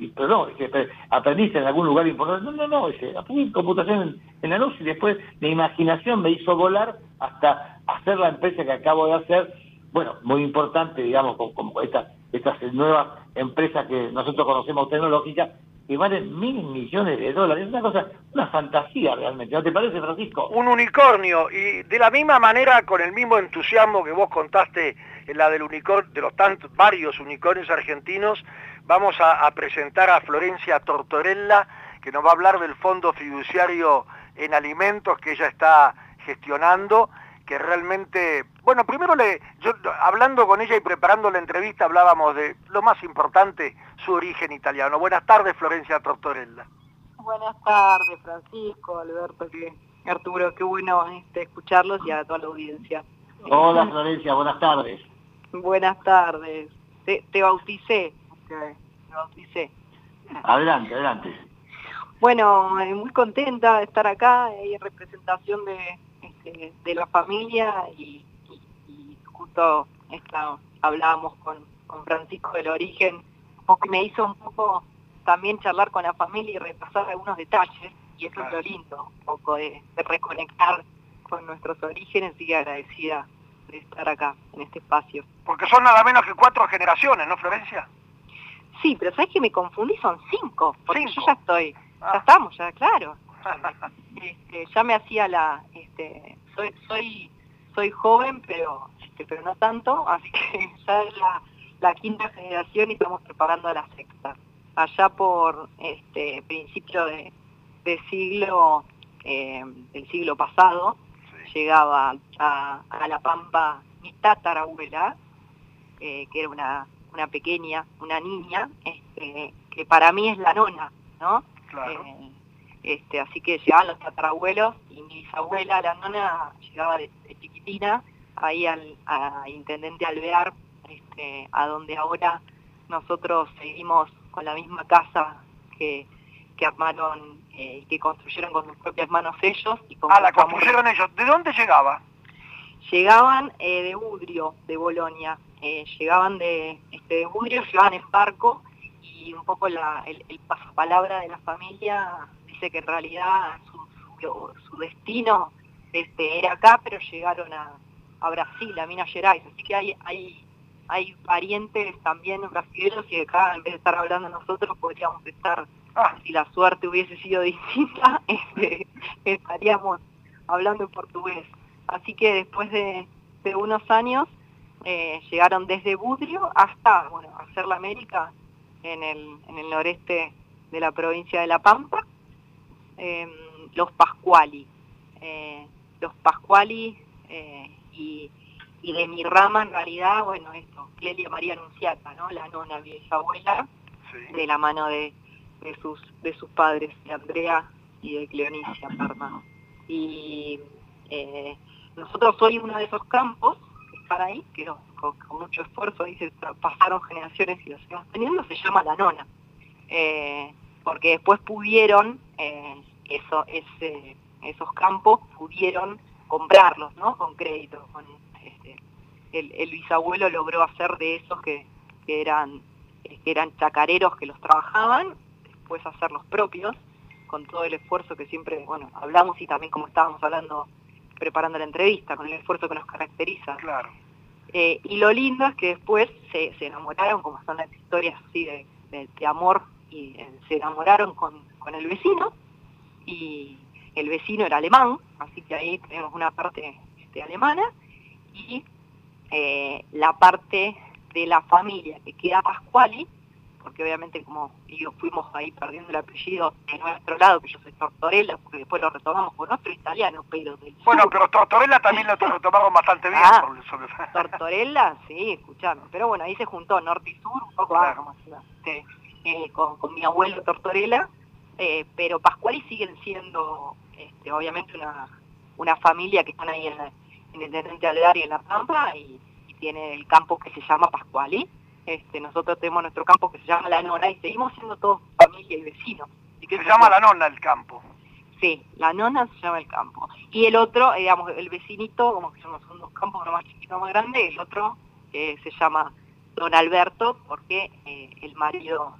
Y, pero no, aprendiste en algún lugar importante. No, no, no, dice, aprendí computación en, la NUS y después mi imaginación me hizo volar hasta hacer la empresa que acabo de hacer. Bueno, muy importante, digamos, como, estas estas nuevas empresas que nosotros conocemos tecnológicas, que valen mil millones de dólares. Es una cosa, una fantasía realmente. ¿No te parece, Francisco? Un unicornio. Y de la misma manera, con el mismo entusiasmo que vos contaste en la del unicornio, de los tantos, varios unicornios argentinos, vamos a, a presentar a Florencia Tortorella, que nos va a hablar del Fondo Fiduciario en Alimentos que ella está gestionando que realmente, bueno, primero le, yo hablando con ella y preparando la entrevista hablábamos de lo más importante, su origen italiano. Buenas tardes, Florencia Tortorella. Buenas tardes, Francisco, Alberto, que, Arturo, qué bueno este, escucharlos y a toda la audiencia. Hola, Florencia, buenas tardes. Buenas tardes. Te, bauticé. me bauticé. Adelante, adelante. Bueno, eh, muy contenta de estar acá en representación de, este, de la familia y, justo esta, hablábamos con, con Francisco del origen, porque me hizo un poco también charlar con la familia y repasar algunos detalles, y eso es lo lindo, un poco de, reconectar con nuestros orígenes y agradecida de estar acá, en este espacio. Porque son nada menos que cuatro generaciones, ¿no, Florencia? Sí, pero ¿sabes que me confundí? Son cinco, porque yo ya estoy, ya ah. estamos, ya, claro. Este, ya me hacía la, este, soy, soy, soy joven, pero, este, pero no tanto, así que <laughs> ya es la, la quinta generación y estamos preparando a la sexta. Allá por este principio de, siglo eh, del siglo pasado llegaba a, La Pampa mi tatarabuela eh, que era una, una pequeña una niña este, que para mí es la nona no eh, este así que llegaban los tatarabuelos y mi bisabuela la nona llegaba de, chiquitina ahí al a intendente Alvear este, a donde ahora nosotros seguimos con la misma casa que, que armaron eh, y que construyeron con sus propias manos ellos. Y ah, la construyeron ellos. ¿De dónde llegaba? Llegaban eh, de Udrio, de Bolonia. Eh, llegaban de, este, de Udrio, llegaban en barco y un poco la, el, el pasapalabra de la familia dice que en realidad su, su, destino este, era acá, pero llegaron a, a Brasil, a Minas Gerais. Así que hay, hay hay parientes también brasileños y acá en vez de estar hablando nosotros podríamos estar, ah. si la suerte hubiese sido distinta, <laughs> este, estaríamos hablando en portugués. Así que después de, unos años eh, llegaron desde Budrio hasta bueno, hacer la América en el, en el noreste de la provincia de La Pampa, em, los Pascuali. Eh, los Pascuali eh, y y de mi rama en realidad, bueno, esto, Clelia María Anunciata, ¿no? La nona bisabuela, de la mano de, de, sus, de sus padres, de Andrea y de Cleonicia Parma. Y eh, nosotros hoy uno de esos campos que están ahí, que con, mucho esfuerzo se pasaron generaciones y lo seguimos teniendo, se llama La Nona. Eh, porque después pudieron, eh, eso, ese, esos campos pudieron comprarlos, ¿no? Con crédito, con el, bisabuelo logró hacer de esos que, eran, que eran chacareros que los trabajaban, después hacer los propios, con todo el esfuerzo que siempre, bueno, hablamos y también como estábamos hablando preparando la entrevista, con el esfuerzo que nos caracteriza. Claro. Eh, y lo lindo es que después se, enamoraron, como son las historias así de, amor, y eh, se enamoraron con, con, el vecino, y el vecino era alemán, así que ahí tenemos una parte este, alemana, y eh, la parte de la familia que queda Pascuali, porque obviamente como yo fuimos ahí perdiendo el apellido de nuestro lado, que yo soy Tortorella, porque después lo retomamos con otro italiano, pero del Bueno, pero Tortorella también lo <laughs> retomamos bastante bien. Ah, Tortorella, sí, escuchame. Pero bueno, ahí se juntó norte y sur, un poco como este, eh, con, mi abuelo Tortorella, eh, pero Pascuali siguen siendo, este, obviamente, una, una familia que están ahí en la en el Intendente Algar y en La Pampa y, tiene el campo que se llama Pascuali. Este, nosotros tenemos nuestro campo que se llama La Nona y seguimos siendo todos familia y vecinos. se llama La Nona el campo. Sí, La Nona se llama el campo. Y el otro, eh, digamos, el vecinito, como que son dos campos, uno más chiquito, más grande, el otro eh, se llama Don Alberto porque eh, el marido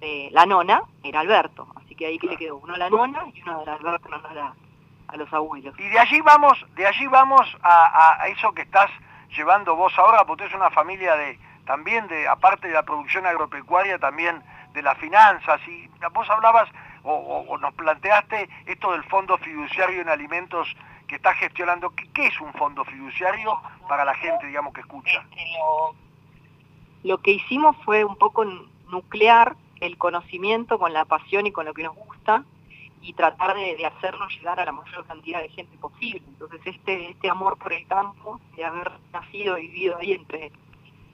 la nona era Alberto. Así que ahí que le quedó uno la nona y uno de Alberto, la, a los abuelos. Y de allí vamos, de allí vamos a, eso que estás llevando vos ahora, porque es una familia de también de, aparte de la producción agropecuaria, también de las finanzas, y vos hablabas o, nos planteaste esto del fondo fiduciario en alimentos que está gestionando. ¿Qué, es un fondo fiduciario para la gente, digamos, que escucha? Este, lo que hicimos fue un poco nuclear el conocimiento con la pasión y con lo que nos gusta y tratar de, hacerlo llegar a la mayor cantidad de gente posible. Entonces este, este amor por el campo, de haber nacido y vivido ahí entre,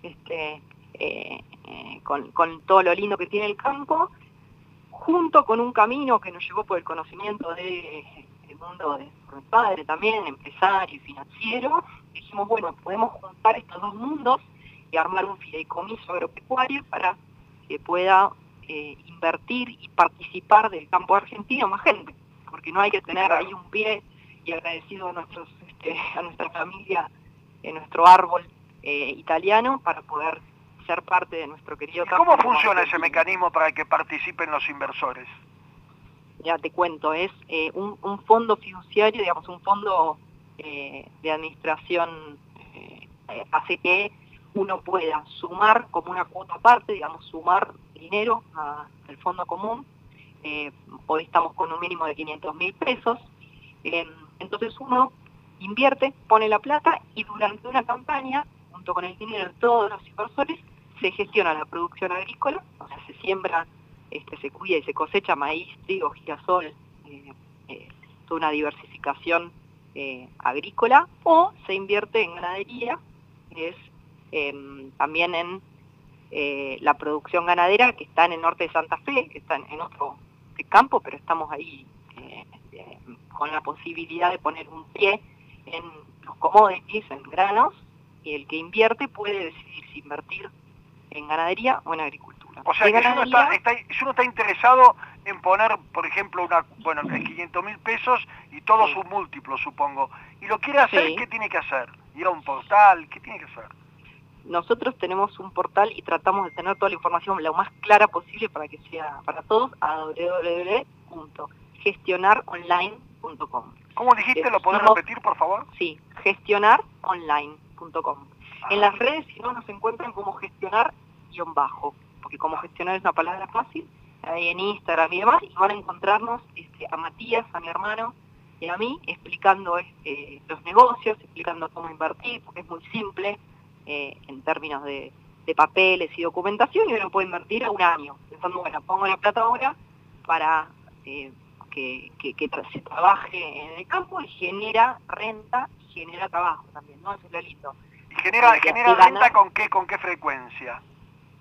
este, eh, eh, con, todo lo lindo que tiene el campo, junto con un camino que nos llevó por el conocimiento del mundo de mi padre también, empresario y financiero, dijimos, bueno, podemos juntar estos dos mundos y armar un fideicomiso agropecuario para que pueda eh, invertir y participar del campo argentino más gente, porque no hay que tener ahí un pie y agradecido a, nuestros, este, a nuestra familia, en nuestro árbol eh, italiano, para poder ser parte de nuestro querido campo. ¿Cómo funciona ese mecanismo para que participen los inversores? Ya te cuento, es eh, un, un, fondo fiduciario, digamos, un fondo de administración hace que uno pueda sumar como una cuota aparte, digamos, sumar dinero al fondo común. Eh, hoy estamos con un mínimo de 500 mil pesos. Eh, entonces uno invierte, pone la plata y durante una campaña, junto con el dinero de todos los inversores, se gestiona la producción agrícola, o sea, se siembra, este, se cuida y se cosecha maíz, trigo, girasol, eh, toda una diversificación agrícola, o se invierte en ganadería, que es Em, también en eh, la producción ganadera que está en el norte de Santa Fe, que está en, otro campo, pero estamos ahí eh, eh, con la posibilidad de poner un pie en los commodities, en granos, y el que invierte puede decidir si invertir en ganadería o en agricultura. O sea, que si, uno está, si, uno está, interesado en poner, por ejemplo, una, bueno, 500 mil pesos y todos sus múltiplos, supongo, y lo quiere hacer, ¿qué tiene que hacer? ¿Ir a un portal? ¿Qué tiene que hacer? Nosotros tenemos un portal y tratamos de tener toda la información lo más clara posible para que sea para todos a www.gestionaronline.com. ¿Cómo dijiste? ¿Lo podés repetir, por favor? Sí, gestionaronline.com. En las redes, si no, nos encuentran como gestionar-bajo, porque como gestionar es una palabra fácil, ahí en Instagram y demás, y van a encontrarnos este, a Matías, a mi hermano, y a mí, explicando este, los negocios, explicando cómo invertir, porque es muy simple, eh, en términos de, papeles y documentación y uno puede invertir a un año, pensando, bueno, pongo la plata ahora para eh, que, se trabaje en el campo y genera renta y genera trabajo también, ¿no? Eso es lo lindo. ¿Y genera, genera renta con qué, con qué frecuencia?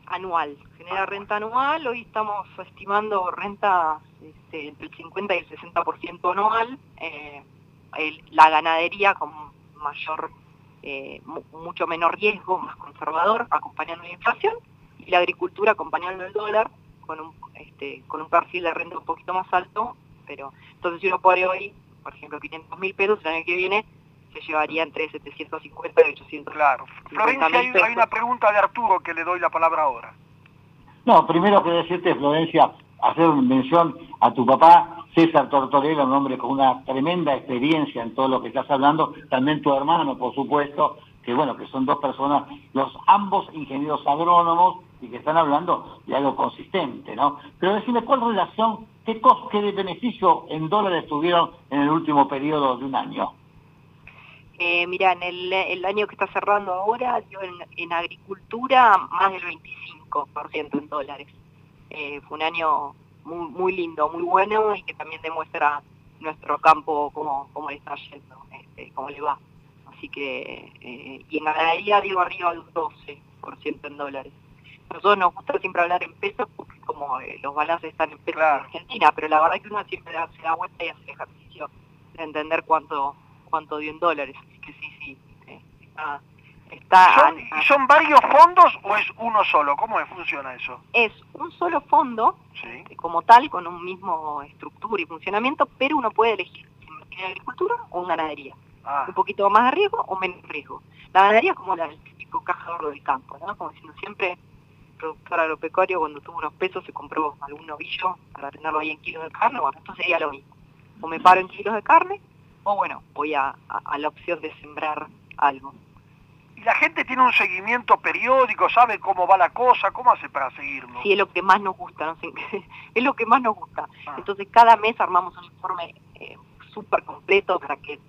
Anual, genera renta anual, hoy estamos estimando renta este, entre el 50 y el 60% anual, eh, la ganadería con mayor eh, mucho menor riesgo, más conservador, acompañando la inflación, y la agricultura acompañando el dólar con un, este, con un perfil de renta un poquito más alto, pero entonces si uno pone hoy, por ejemplo, 500 mil pesos, el año que viene se llevaría entre 750 y 800 Claro. Florencia, hay, hay, una pregunta de Arturo que le doy la palabra ahora. No, primero que decirte, Florencia, hacer mención a tu papá, César Tortorella, un hombre con una tremenda experiencia en todo lo que estás hablando, también tu hermano, por supuesto, que bueno, que son dos personas, los ambos ingenieros agrónomos y que están hablando de algo consistente, ¿no? Pero decime, ¿cuál relación, qué, qué de beneficio en dólares tuvieron en el último periodo de un año? Eh, mira, en el, año que está cerrando ahora, yo en, agricultura más del 25% en dólares. Eh, fue un año muy, muy lindo, muy bueno y que también demuestra nuestro campo cómo, cómo le está yendo, este, cómo le va. Así que, eh, y en ganadería digo arriba del 12% en dólares. Nosotros nos gusta siempre hablar en pesos porque como eh, los balances están en pesos en Argentina, pero la verdad es que uno siempre se da vuelta y hace el ejercicio de entender cuánto cuánto dio en dólares. Así que sí, sí, eh, está, ¿Y son varios fondos o es uno solo? ¿Cómo funciona eso? Es un solo fondo, como tal, con un mismo estructura y funcionamiento, pero uno puede elegir agricultura o en ganadería. Ah. Un poquito más de riesgo o menos riesgo. La ganadería es como el típico cajador del campo, ¿no? Como diciendo siempre, el productor agropecuario cuando tuvo unos pesos se compró algún novillo para tenerlo ahí en kilos de carne, bueno, esto sería lo mismo. O me paro en kilos de carne, o bueno, voy a la opción de sembrar algo. ¿Y la gente tiene un seguimiento periódico, sabe cómo va la cosa? ¿Cómo hace para seguirlo? Sí, es lo que más nos gusta, ¿no? <laughs> es lo que más nos gusta. Ah. Entonces cada mes armamos un informe eh, súper completo para que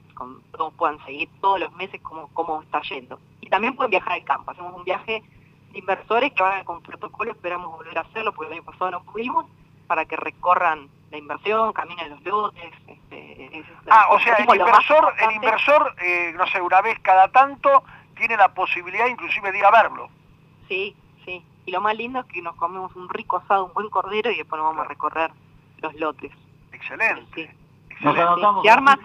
todos puedan seguir todos los meses cómo, cómo está yendo. Y también pueden viajar al campo. Hacemos un viaje de inversores que van con protocolo, esperamos volver a hacerlo porque el año pasado no pudimos, para que recorran la inversión, caminen los lotes. Este, ah, o sea, el inversor, el inversor eh, no sé, una vez cada tanto tiene la posibilidad inclusive de ir a verlo. Sí, sí. Y lo más lindo es que nos comemos un rico asado, un buen cordero y después nos vamos a recorrer los lotes. Excelente. Nos se, arma,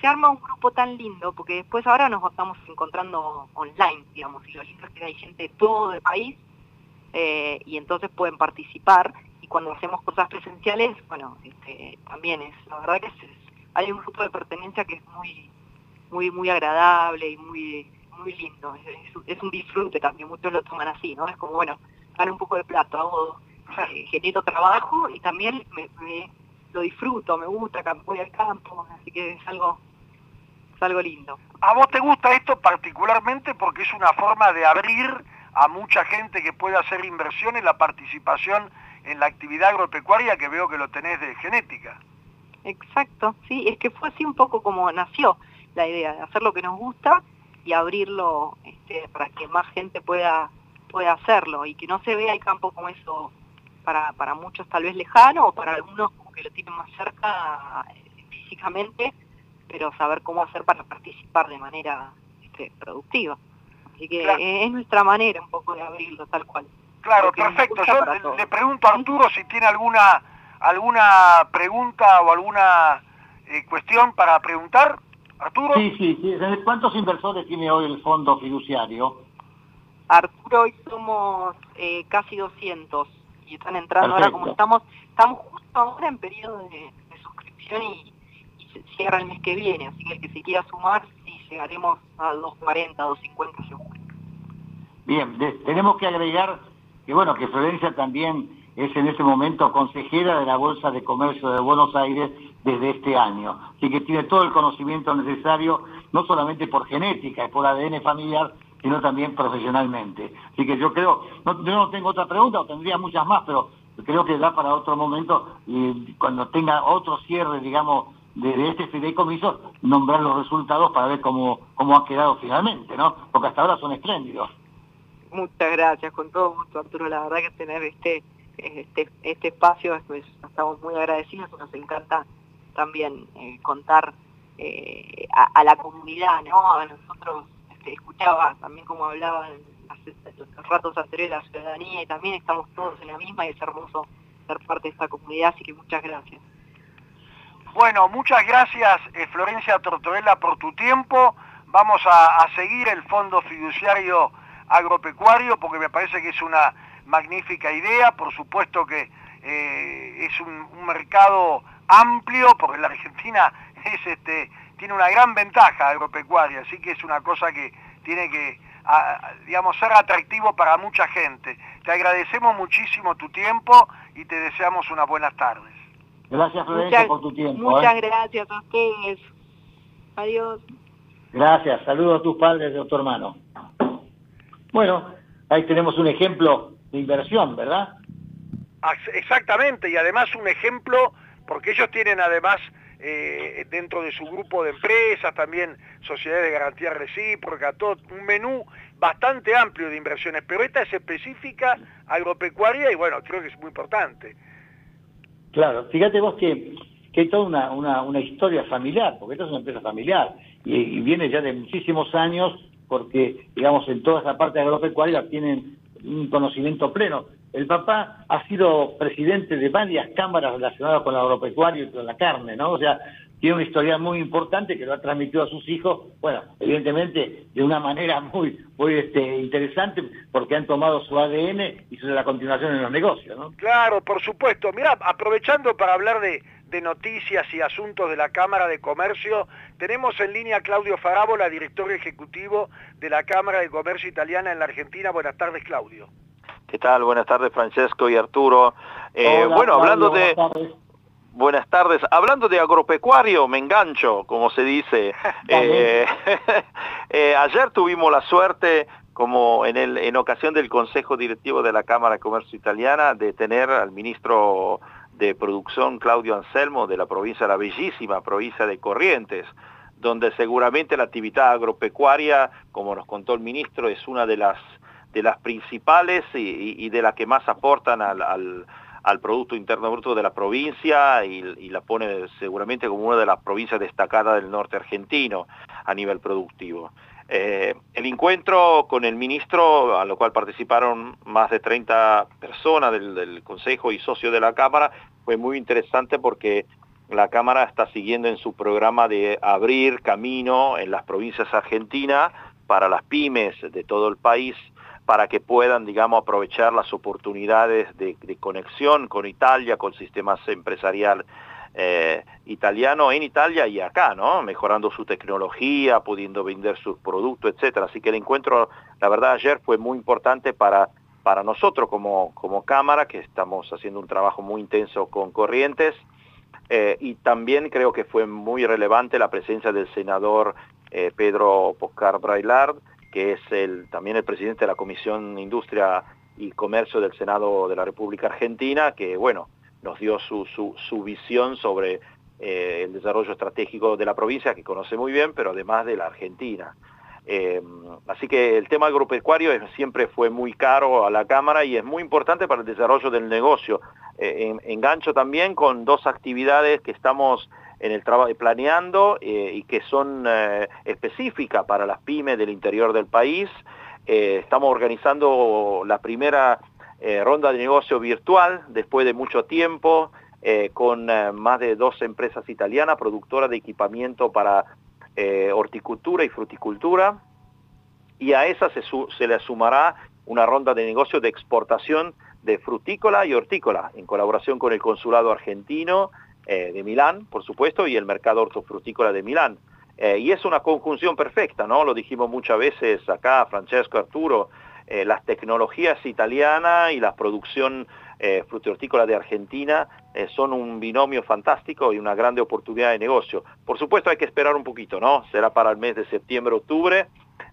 se arma un grupo tan lindo porque después ahora nos estamos encontrando online, digamos, y lo lindo es que hay gente de todo el país eh, y entonces pueden participar y cuando hacemos cosas presenciales, bueno, este, también es, la verdad que es, hay un grupo de pertenencia que es muy, muy, muy agradable y muy, muy lindo, es, un disfrute también, muchos lo toman así, ¿no? Es como, bueno, gano un poco de plato, hago, eh, genero trabajo y también me, lo disfruto, me gusta, voy al campo, así que es algo, es algo lindo. ¿A vos te gusta esto particularmente porque es una forma de abrir a mucha gente que puede hacer inversión en la participación en la actividad agropecuaria que veo que lo tenés de genética. Exacto, sí, es que fue así un poco como nació la idea de hacer lo que nos gusta y abrirlo este, para que más gente pueda, pueda hacerlo y que no se vea el campo como eso para, para muchos tal vez lejano o para algunos como que lo tienen más cerca eh, físicamente, pero saber cómo hacer para participar de manera este, productiva. Así que es nuestra manera un poco de abrirlo tal cual. Claro, perfecto. Yo le pregunto a Arturo si tiene alguna alguna pregunta o alguna eh, cuestión para preguntar. Arturo. Sí, sí, sí. ¿Cuántos inversores tiene hoy el fondo fiduciario? Arturo, hoy somos eh, casi 200 y están entrando ahora como estamos, estamos justo ahora en periodo de, suscripción y, se cierra el mes que viene, así que el que se quiera sumar, sí, llegaremos a 240, 250 seguro. Bien, tenemos que agregar que bueno, que Florencia también es en este momento consejera de la Bolsa de Comercio de Buenos Aires desde este año. Así que tiene todo el conocimiento necesario, no solamente por genética y por ADN familiar, sino también profesionalmente. Así que yo creo, no, yo no tengo otra pregunta, o tendría muchas más, pero creo que da para otro momento cuando tenga otro cierre, digamos, de, este fideicomiso, nombrar los resultados para ver cómo, cómo ha quedado finalmente, ¿no? Porque hasta ahora son espléndidos. Muchas gracias, con todo gusto, Arturo. La verdad que tener este este, este espacio, pues, estamos muy agradecidos nos encanta también eh, contar eh, a, la comunidad, ¿no? A nosotros este, escuchaba también como hablaban hace los ratos anteriores la ciudadanía y también estamos todos en la misma y es hermoso ser parte de esta comunidad, así que muchas gracias. Bueno, muchas gracias eh, Florencia Tortorella por tu tiempo. Vamos a, seguir el Fondo Fiduciario Agropecuario porque me parece que es una magnífica idea. Por supuesto que es un, mercado amplio porque la Argentina es este, tiene una gran ventaja agropecuaria, así que es una cosa que tiene que digamos, ser atractivo para mucha gente. Te agradecemos muchísimo tu tiempo y te deseamos unas buenas tardes. Gracias Florencia por tu tiempo. Muchas ¿eh? gracias a ustedes. Adiós. Gracias, saludos a tus padres y a tu hermano. Bueno, ahí tenemos un ejemplo de inversión, ¿verdad? Exactamente, y además un ejemplo, porque ellos tienen además eh, dentro de su grupo de empresas, también sociedades de garantía recíproca, todo un menú bastante amplio de inversiones, pero esta es específica agropecuaria y bueno, creo que es muy importante. Claro, fíjate vos que, que hay toda una, una, historia familiar, porque esta es una empresa familiar y, viene ya de muchísimos años porque, digamos, en toda esa parte agropecuaria tienen un conocimiento pleno. El papá ha sido presidente de varias cámaras relacionadas con la agropecuario y con la carne, ¿no? O sea, tiene una historia muy importante que lo ha transmitido a sus hijos, bueno, evidentemente de una manera muy muy este, interesante porque han tomado su ADN y su la continuación en los negocios, ¿no? Claro, por supuesto. Mira, aprovechando para hablar de, de noticias y asuntos de la Cámara de Comercio, tenemos en línea a Claudio Farabola, director ejecutivo de la Cámara de Comercio Italiana en la Argentina. Buenas tardes, Claudio. ¿Qué tal? Buenas tardes, Francesco y Arturo. Eh, bueno, hablando de... Buenas tardes. Hablando de agropecuario, me engancho, como se dice. <laughs> Eh, <laughs> eh, ayer tuvimos la suerte, como en, el, en ocasión del Consejo Directivo de la Cámara de Comercio Italiana, de tener al ministro de Producción, Claudio Anselmo, de la provincia la bellísima provincia de Corrientes, donde seguramente la actividad agropecuaria, como nos contó el ministro, es una de las de las principales y, de las que más aportan al, Producto Interno Bruto de la provincia y, la pone seguramente como una de las provincias destacadas del norte argentino a nivel productivo. Eh, el encuentro con el ministro, a lo cual participaron más de 30 personas del, del Consejo y socios de la Cámara, fue muy interesante porque la Cámara está siguiendo en su programa de abrir camino en las provincias argentinas para las pymes de todo el país para que puedan, digamos, aprovechar las oportunidades de, conexión con Italia, con sistemas empresarial eh, italiano en Italia y acá, ¿no? Mejorando su tecnología, pudiendo vender sus productos, etcétera. Así que el encuentro, la verdad, ayer fue muy importante para, para nosotros como, como Cámara, que estamos haciendo un trabajo muy intenso con Corrientes, eh, y también creo que fue muy relevante la presencia del senador eh, Pedro Poscar Brailard, que es el, también el presidente de la Comisión Industria y Comercio del Senado de la República Argentina, que bueno, nos dio su, su, visión sobre eh, el desarrollo estratégico de la provincia, que conoce muy bien, pero además de la Argentina. Eh, así que el tema agropecuario siempre fue muy caro a la Cámara y es muy importante para el desarrollo del negocio. Eh, engancho también con dos actividades que estamos en el trabajo planeando y que son específicas para las pymes del interior del país. estamos organizando la primera eh, ronda de negocio virtual después de mucho tiempo, eh, con eh, más de dos empresas italianas productoras de equipamiento para horticultura y fruticultura. Y a esa se, se, le sumará una ronda de negocio de exportación de frutícola y hortícola, en colaboración con el Consulado Argentino de Milán, por supuesto, y el Mercado Hortofrutícola de Milán. y es una conjunción perfecta, ¿no? Lo dijimos muchas veces acá, Francesco, Arturo, eh, las tecnologías italianas y la producción eh, frutihortícola de Argentina eh, son un binomio fantástico y una grande oportunidad de negocio. Por supuesto hay que esperar un poquito, ¿no? Será para el mes de septiembre, octubre,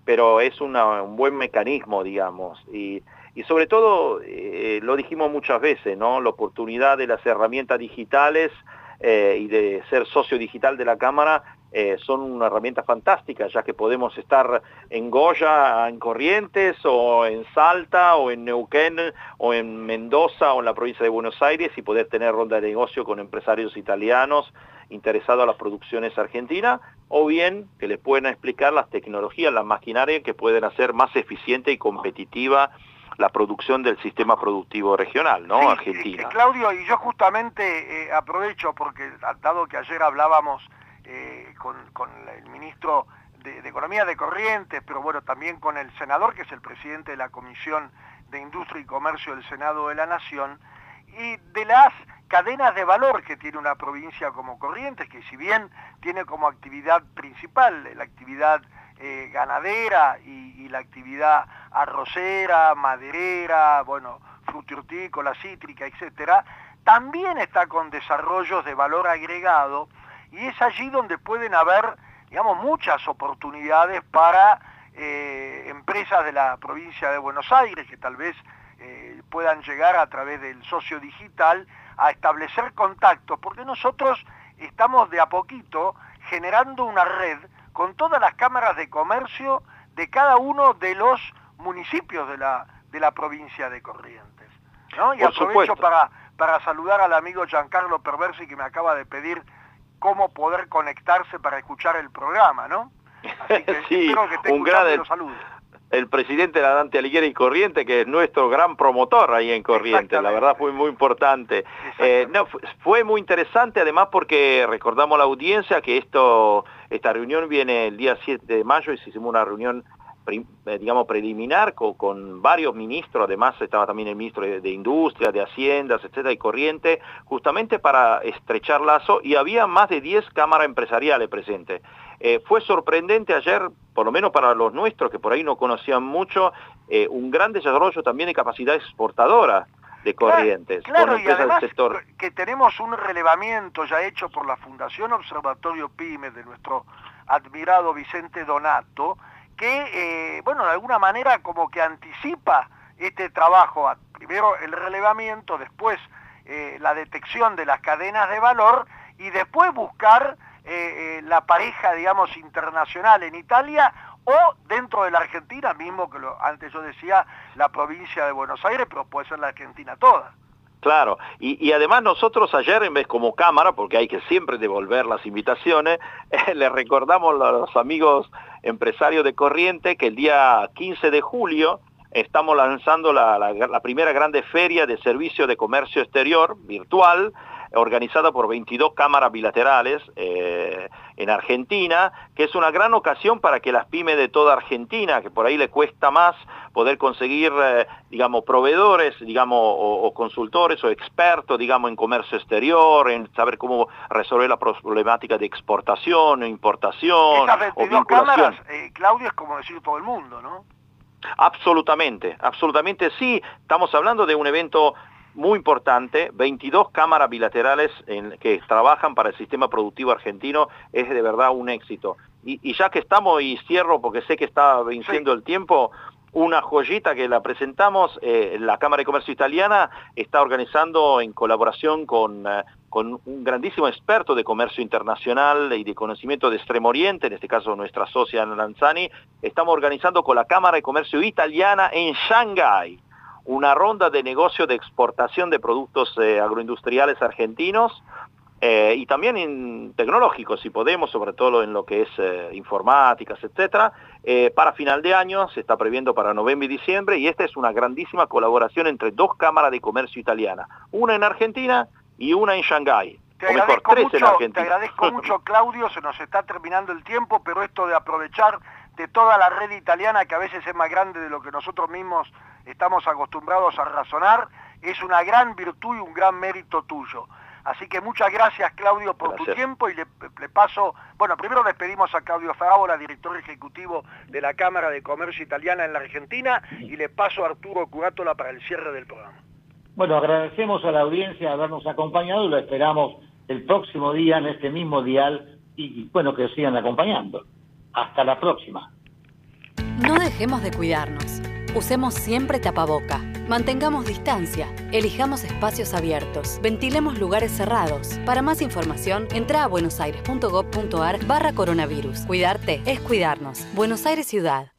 pero es un buen mecanismo, digamos. Y, y sobre todo, eh, lo dijimos muchas veces, ¿no? La oportunidad de las herramientas digitales y de ser socio digital de la Cámara eh, son una herramienta fantástica, ya que podemos estar en Goya, en Corrientes, o en Salta, o en Neuquén, o en Mendoza, o en la provincia de Buenos Aires, y poder tener ronda de negocio con empresarios italianos interesados a las producciones argentinas, o bien que les puedan explicar las tecnologías, las maquinarias que pueden hacer más eficiente y competitiva la producción del sistema productivo regional, ¿no? Argentina. Claudio, y yo justamente eh, aprovecho porque dado que ayer hablábamos eh, con, el ministro de, Economía de Corrientes, pero bueno, también con el senador, que es el presidente de la Comisión de Industria y Comercio del Senado de la Nación, y de las cadenas de valor que tiene una provincia como Corrientes, que si bien tiene como actividad principal la actividad eh, ganadera y, la actividad arrocera, maderera, bueno, frutihortícola, cítrica, etcétera, también está con desarrollos de valor agregado y es allí donde pueden haber, digamos, muchas oportunidades para eh, empresas de la provincia de Buenos Aires que tal vez eh, puedan llegar a través del socio digital a establecer contactos, porque nosotros estamos de a poquito generando una red con todas las cámaras de comercio de cada uno de los municipios de la, de la provincia de Corrientes. ¿no? Y aprovecho para, para saludar al amigo Giancarlo Perversi que me acaba de pedir cómo poder conectarse para escuchar el programa, ¿no? Así que <laughs> sí, espero que un gran el presidente de la Dante Alighieri Corriente, que es nuestro gran promotor ahí en Corriente, la verdad fue muy importante. Eh, no, fue muy interesante además porque recordamos la audiencia que esto, esta reunión viene el día 7 de mayo y hicimos una reunión eh, digamos, preliminar con, varios ministros, además estaba también el ministro de, Industria, de Haciendas, etcétera, y Corriente, justamente para estrechar lazo, y había más de 10 cámaras empresariales presentes. Eh, fue sorprendente ayer, por lo menos para los nuestros, que por ahí no conocían mucho, eh, un gran desarrollo también de capacidad exportadora de Corrientes. Claro, y además sector... que tenemos un relevamiento ya hecho por la Fundación Observatorio PYME de nuestro admirado Vicente Donato, que, eh, bueno, de alguna manera como que anticipa este trabajo, primero el relevamiento, después eh, la detección de las cadenas de valor y después buscar eh, la pareja, digamos, internacional en Italia o dentro de la Argentina, mismo que lo, antes yo decía la provincia de Buenos Aires, pero puede ser la Argentina toda. Claro, y, además nosotros ayer en vez como cámara, porque hay que siempre devolver las invitaciones, <laughs> le recordamos a los amigos empresarios de Corriente que el día 15 de julio estamos lanzando la, primera grande feria de servicio de comercio exterior virtual, organizada por 22 cámaras bilaterales eh, en Argentina, que es una gran ocasión para que las pymes de toda Argentina, que por ahí le cuesta más poder conseguir, eh, digamos, proveedores, digamos, o, consultores o expertos, digamos, en comercio exterior, en saber cómo resolver la problemática de exportación, importación o vinculación. cámaras, eh, Claudio, es como decir todo el mundo, ¿no? Absolutamente, absolutamente sí. Estamos hablando de un evento muy importante, 22 cámaras bilaterales en, que trabajan para el sistema productivo argentino, es de verdad un éxito. Y, ya que estamos, y cierro porque sé que está venciendo el tiempo, una joyita que la presentamos, eh, la Cámara de Comercio Italiana está organizando en colaboración con, eh, con, un grandísimo experto de comercio internacional y de conocimiento de Extremo Oriente, en este caso nuestra socia Lanzani, estamos organizando con la Cámara de Comercio Italiana en Shanghái una ronda de negocio de exportación de productos eh, agroindustriales argentinos eh, y también en tecnológicos, si podemos, sobre todo en lo que es eh, informáticas, etcétera, para final de año, se está previendo para noviembre y diciembre, y esta es una grandísima colaboración entre dos cámaras de comercio italiana, una en Argentina y una en Shanghái. Te agradezco, mucho, te agradezco mucho, Claudio, se nos está terminando el tiempo, pero esto de aprovechar de toda la red italiana, que a veces es más grande de lo que nosotros mismos estamos acostumbrados a razonar, es una gran virtud y un gran mérito tuyo. Así que muchas gracias Claudio por tu tiempo y le, paso, bueno, primero despedimos a Claudio Fávola, director ejecutivo de la Cámara de Comercio Italiana en la Argentina, y le paso a Arturo Curátola para el cierre del programa. Bueno, agradecemos a la audiencia habernos acompañado y lo esperamos el próximo día en este mismo dial y bueno, que sigan acompañando. Hasta la próxima. No dejemos de cuidarnos. Usemos siempre tapaboca. Mantengamos distancia. Elijamos espacios abiertos. Ventilemos lugares cerrados. Para más información, entra a buenosaires.gov.ar barra coronavirus. Cuidarte es cuidarnos. Buenos Aires Ciudad.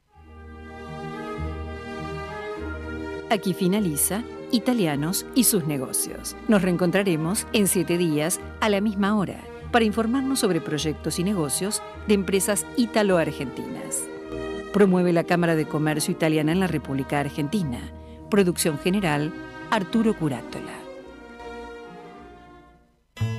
Aquí finaliza Italianos y sus negocios. Nos reencontraremos en siete días a la misma hora para informarnos sobre proyectos y negocios de empresas ítalo-argentinas. Promueve la Cámara de Comercio Italiana en la República Argentina. Producción general, Arturo Curátola.